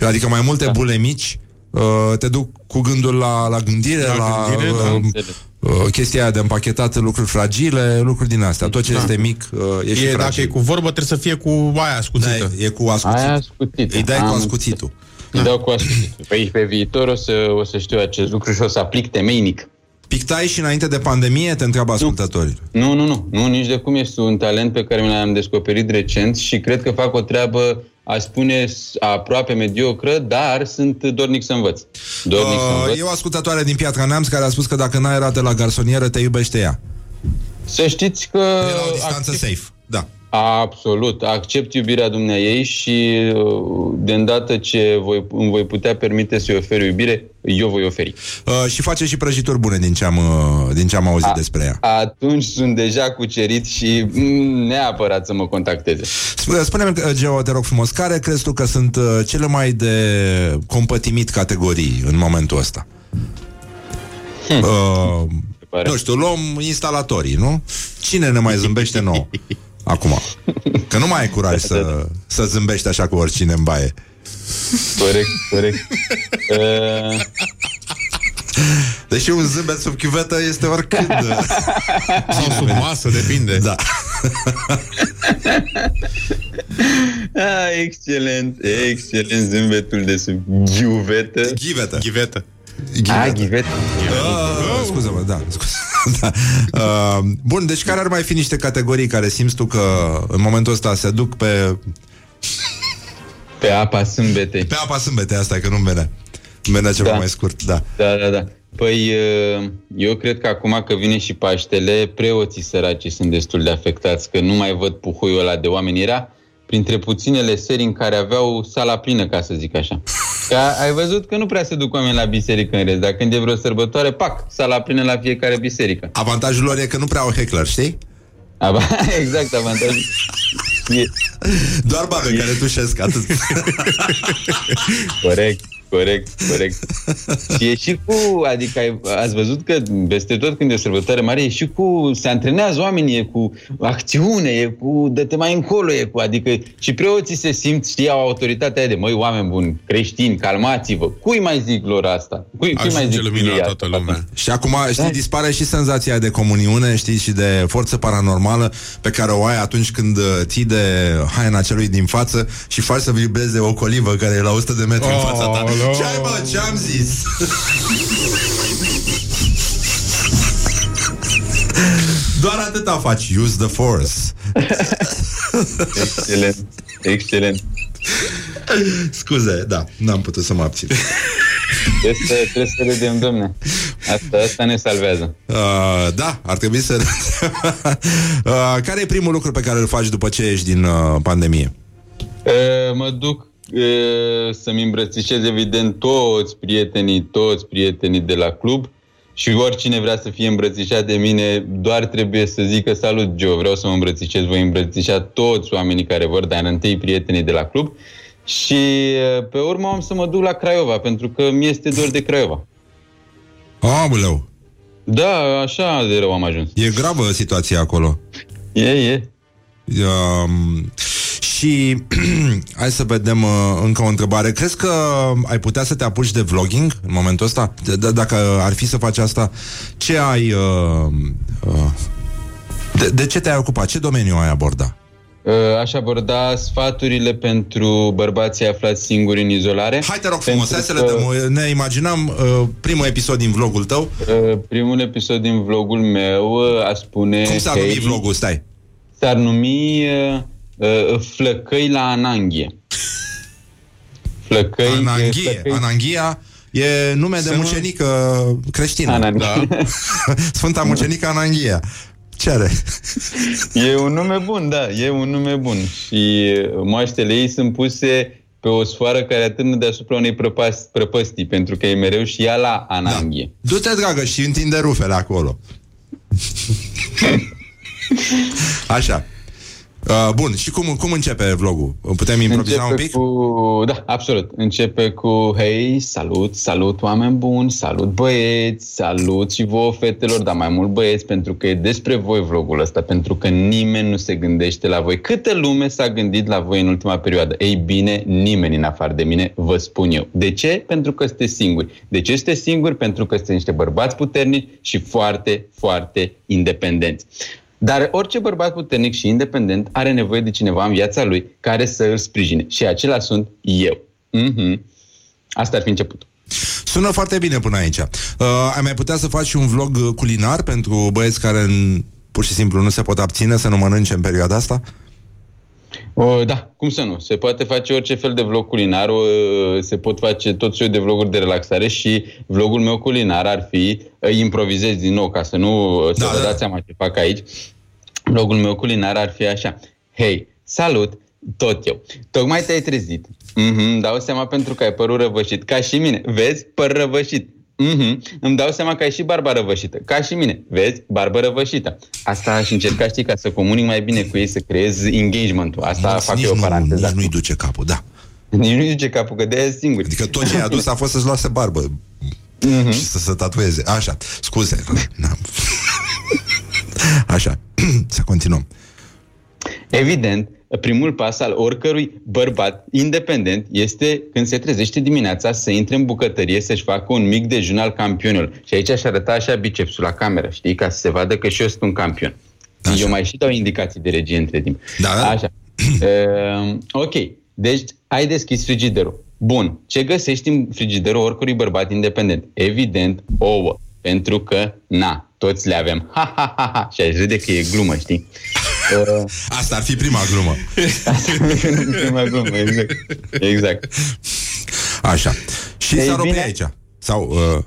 adică mai multe Da. bule mici, uh, te duc cu gândul la, la gândire, la, la gândire, da. uh, Înțeles. uh, chestia aia de împachetat lucruri fragile, lucruri din astea. Tot ce Da. este mic uh, e și E, dacă fragil. e cu vorbă, trebuie să fie cu aia ascuțită. Da, e cu ascuțit. Aia ascuțită. Îi dai cu Am ascuțitul. Îi dau cu ascuțitul. Păi pe viitor o să, o să știu acest lucru și o să aplic temeinic. Pictai și înainte de pandemie, te întreabă ascultătorii. Nu, nu, nu, nu, nici de cum este un talent pe care mi l-am descoperit recent și cred că fac o treabă, aș spune, s- aproape mediocră, dar sunt dornic să învăț. Dornic să Uh, învăț. e o ascultătoare din Piatra Neamț care a spus că dacă n-ai rate la garsonieră, te iubește ea. Să știți că... E la o distanță safe. Da. Absolut. Accept iubirea dumneai și uh, de îndată ce voi, îmi voi putea permite să-i ofer iubire, eu voi oferi. Uh, și face și prăjituri bune din ce am, uh, din ce am auzit despre ea. Atunci sunt deja cucerit și mm, neapărat să mă contacteze. Spune- Spune-mi, uh, Geo, te rog frumos, care crezi tu că sunt uh, cele mai de compătimit categorii în momentul ăsta? Hm. Uh, nu știu, luăm instalatorii, nu? Cine ne mai zâmbește nouă? Acum. Că nu mai ai curaj să, să zâmbești așa cu oricine în baie. Corect, corect. Uh, Deși un zâmbet sub chiuvetă este oricând. Sau sub masă, depinde. Da. ah, excelent, excelent zâmbetul de sub ghiuvetă. Ghivetă. Ghivetă. Ah, ghivetă. Uh, scuză-mă, da, scuze. da. Uh, bun, deci care ar mai fi niște categorii care simți tu că în momentul ăsta se duc pe... Pe apa sâmbetei. Pe apa sâmbete, asta e că nu-mi venea. Îmi venea ceva Da. mai scurt, da. Da, da, da. Păi, uh, eu cred că acum că vine și Paștele, preoții săraci sunt destul de afectați, că nu mai văd puhuiul ăla de oameni. Era, printre puținele serii în care aveau sala plină, ca să zic așa. Că ai văzut că nu prea se duc oameni la biserică în rest, dar când e vreo sărbătoare, pac, sala plină la fiecare biserică. Avantajul lor e că nu prea au heckler, știi? exact, avantajul. E... Doar babe e... care tușesc atât. corect. Corect, corect. și e și cu, adică ai, ați văzut că peste tot când e o sărbătoare mare, e și cu, se antrenează oamenii, e cu acțiune, e cu dă-te mai încolo, e cu, adică și preoții se simt, știi, au autoritatea de, măi, oameni buni, creștini, calmați-vă. Cui mai zic lor asta? Cui, cui mai zic lumina toată lumea. Și acum, știi, da. dispare și senzația de comuniune, știi, și de forță paranormală pe care o ai atunci când uh, ții de haina celui din față și faci să vibreze o colivă care e la 100 de metri oh, în fața ta. Ce ai, mă? Ce-am zis? Doar atâta faci. Use the force. Excelent. Excelent. Scuze, da, n-am putut să mă abțin. Trebuie să, trebuie să vedem, domne. Asta, asta ne salvează. Uh, da, ar trebui să... uh, care e primul lucru pe care îl faci după ce ești din uh, pandemie? Uh, mă duc să-mi îmbrățișez evident toți prietenii, toți prietenii de la club și oricine vrea să fie îmbrățișat de mine, doar trebuie să zică salut Joe, vreau să mă îmbrățișez, voi îmbrățișa toți oamenii care vor, dar întâi prietenii de la club și pe urmă am să mă duc la Craiova, pentru că mi este dor de Craiova. Aoleu! Da, așa de rău am ajuns. E gravă situația acolo. E, e. Um, și hai să vedem uh, încă o întrebare. Crezi că ai putea să te apuci de vlogging în momentul ăsta? D- d- dacă ar fi să faci asta, ce ai... Uh, uh, de, de ce te-ai ocupat? Ce domeniu ai aborda? Uh, aș aborda sfaturile pentru bărbații aflați singuri în izolare. Hai te rog frumos, hai să le dăm. Ne imaginam uh, primul episod din vlogul tău. Uh, primul episod din vlogul meu uh, a spune... Cum s-ar numi vlogul? Stai. S-ar numi... Uh, uh, flăcăi la Ananghie. Flăcăi, Ananghie. Flăcăi... Ananghia e nume de mucenică creștină. Ananghia. Da. Sfânta mucenică Ananghia. Ce are? E un nume bun, da, e un nume bun. Și moaștele ei sunt puse pe o sfoară care atârnă deasupra unei prăpăstii, pentru că e mereu și ea la Ananghie. Da. Du-te, dragă, și întinde rufele acolo. Așa. Uh, bun, și cum, cum începe vlogul? Putem improviza începe un pic? Cu... Da, absolut. Începe cu Hei, salut, salut oameni buni, salut băieți, salut și vouă fetelor, dar mai mult băieți, pentru că e despre voi vlogul ăsta, pentru că nimeni nu se gândește la voi. Câtă lume s-a gândit la voi în ultima perioadă? Ei bine, nimeni în afară de mine, vă spun eu. De ce? Pentru că sunteți singuri. De ce sunteți singuri? Pentru că sunteți niște bărbați puternici și foarte, foarte independenți. Dar orice bărbat puternic și independent are nevoie de cineva în viața lui care să îl sprijine. Și acela sunt eu. Mm-hmm. Asta ar fi începutul. Sună foarte bine până aici. Uh, ai mai putea să faci un vlog culinar pentru băieți care pur și simplu nu se pot abține să nu mănânce în perioada asta? O, da, cum să nu? Se poate face orice fel de vlog culinar, o, se pot face tot soiul de vloguri de relaxare și vlogul meu culinar ar fi, improvizez din nou ca să nu da, să vă da. dați seama ce fac aici, vlogul meu culinar ar fi așa. Hei, salut, tot eu. Tocmai te-ai trezit. Mm-hmm, dau seama pentru că ai părul răvășit. Ca și mine. Vezi? Păr răvășit. Mm-hmm. Îmi dau seama că ai și barba răvășită. Ca și mine. Vezi? Barbă răvășită. Asta aș încerca, știi, ca să comunic mai bine cu ei, să creez engagement-ul. Asta Mulți, fac eu o paranteză. Nici nu-i duce capul, da. Nici nu-i duce capul, că de-aia singur. Adică tot ce i-a adus a fost să-și lase barbă. Mm-hmm. Și să se tatueze. Așa. Scuze. Așa. să continuăm. Evident, primul pas al oricărui bărbat independent este când se trezește dimineața să intre în bucătărie să-și facă un mic dejun al campionului. Și aici aș arăta așa bicepsul la cameră, știi, ca să se vadă că și eu sunt un campion. Așa. Eu mai și dau indicații de regie între timp. Da, da. Așa. Uh, ok. Deci, ai deschis frigiderul. Bun. Ce găsești în frigiderul oricărui bărbat independent? Evident, ouă. Pentru că, na, toți le avem. Ha, ha, ha, ha. Și aș râde că e glumă, știi? Uh, Asta ar fi prima glumă. Asta ar fi prima glumă, exact. exact. Așa. Și s-ar opri aici. Sau... Uh...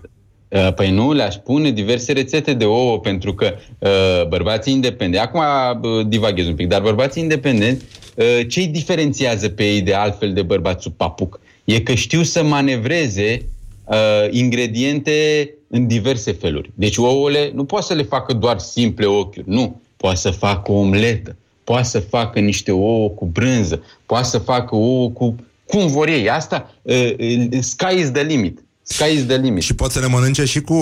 Uh, păi nu, le-aș pune diverse rețete de ouă, pentru că uh, bărbații independenți, acum uh, divaghez un pic, dar bărbații independenți uh, ce îi diferențiază pe ei de altfel de bărbați sub papuc? E că știu să manevreze uh, ingrediente în diverse feluri. Deci ouăle nu poate să le facă doar simple ochiuri, nu. Poate să facă o omletă, poate să facă niște ouă cu brânză, poate să facă ouă cu cum vor ei. Asta, uh, uh, sky is the limit. Sky is the limit. Și pot să le mănânce și cu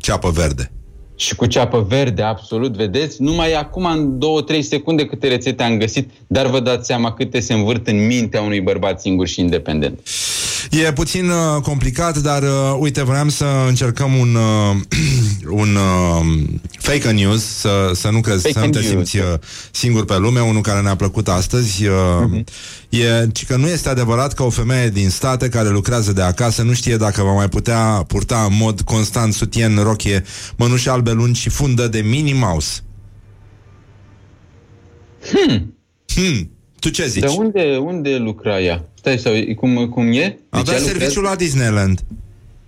ceapă verde. Și cu ceapă verde, absolut, vedeți? Numai acum, în 2-3 secunde, câte rețete am găsit, dar vă dați seama câte se învârt în mintea unui bărbat singur și independent. E puțin uh, complicat, dar uh, uite, vreau să încercăm un, uh, un uh, fake news, să, să nu crezi, să nu te simți uh, singur pe lume, unul care ne-a plăcut astăzi. Uh, uh-huh. E ci că nu este adevărat că o femeie din state care lucrează de acasă nu știe dacă va mai putea purta în mod constant sutien, rochie, mănuși albe lungi și fundă de Minnie Mouse. Hmm. Hmm. Tu ce zici? Dar unde, unde lucra ea? Stai sau cum, cum e? Deci Avea ea serviciul la Disneyland.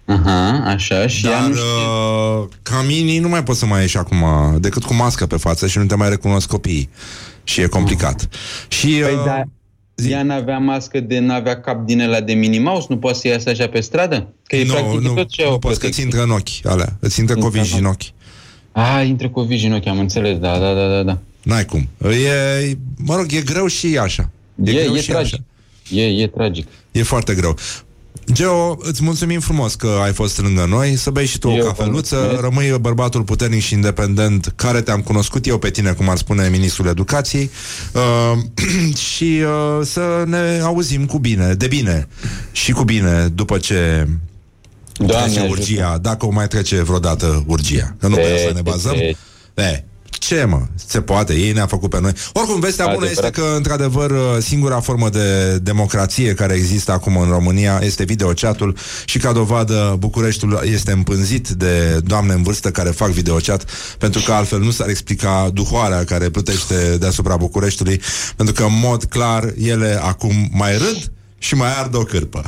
Aha, așa, și ea Dar nu știe. uh, ca Minnie nu mai poți să mai ieși acum decât cu mască pe față și nu te mai recunosc copiii. Și e complicat. Și Păi uh, da, ea n-avea mască de n-avea cap din ăla de Minnie Mouse, nu poate să iasă așa pe stradă? Că e nu, practic nu, tot ce au nu poți că ți intră în ochi alea. Îți intră Intră covigi în în ochi. ochi. A, intră cu vigi în ochi, am înțeles, da, da, da, da, da. N-ai cum. E, mă rog, e greu și așa. E, greu e și tragic. așa. E, e tragic. E foarte greu. Geo, îți mulțumim frumos că ai fost lângă noi Să bei și tu Eu o vă cafeluță mulțumesc. Rămâi bărbatul puternic și independent Care te-am cunoscut eu pe tine Cum ar spune ministrul educației uh, Și uh, să ne auzim cu bine De bine Și cu bine după ce Doamne trece ajută. urgia Dacă o mai trece vreodată urgia Că nu pe Pe- asta ne pe- bazăm pe- E, ce mă, se poate, ei ne-a făcut pe noi Oricum, vestea bună este Adevărat. că, într-adevăr, singura formă de democrație care există acum în România este videochatul și ca dovadă Bucureștiul este împânzit de doamne în vârstă care fac videochat pentru că altfel nu s-ar explica duhoarea care plutește deasupra Bucureștiului pentru că, în mod clar, ele acum mai râd și mai ard o cârpă.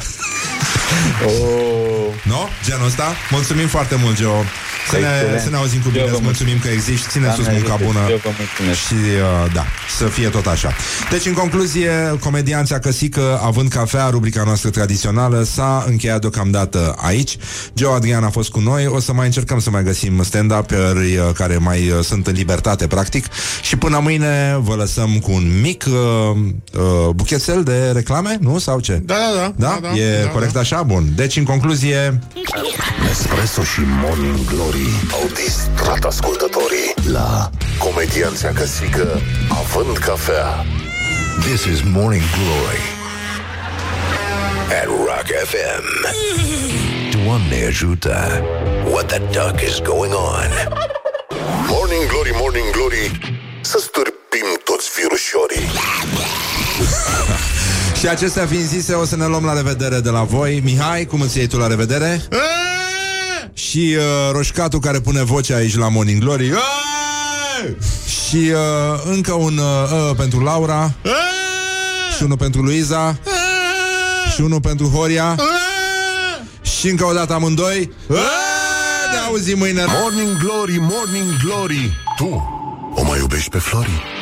Oh. Nu? Genul ăsta? Mulțumim foarte mult, Geo. Să ne, Excelent. să ne auzim cu Eu bine, vă îți mulțumim că existi, ține sus Doamne munca ajută, bună eu vă mulțumesc. și uh, da, să fie tot așa. Deci, în concluzie, comedianța Căsică, având cafea, rubrica noastră tradițională, s-a încheiat deocamdată aici. Geo Adrian a fost cu noi, o să mai încercăm să mai găsim stand-up-uri uh, care mai uh, sunt în libertate, practic, și până mâine vă lăsăm cu un mic uh, uh, buchețel de reclame, nu? Sau ce? Da, da, da. Da? da, da e da, corect da. așa? Bun. Deci, în concluzie, Espresso și Morning Glory au distrat ascultătorii la Comedianța Căsică având cafea. This is Morning Glory at Rock FM. Doamne ajută! What the duck is going on? Morning Glory, Morning Glory, să stârpim toți virușorii. Și acestea fiind zise, o să ne luăm la revedere de la voi. Mihai, cum îți iei tu la revedere? Și uh, roșcatul care pune voce aici la Morning Glory. Eee! Și uh, încă un uh, uh, pentru Laura. Și unul pentru Luiza. Și unul pentru Horia. Și încă o dată amândoi. Ne auzim mâine. Morning Glory, Morning Glory, tu o mai iubești pe Flori?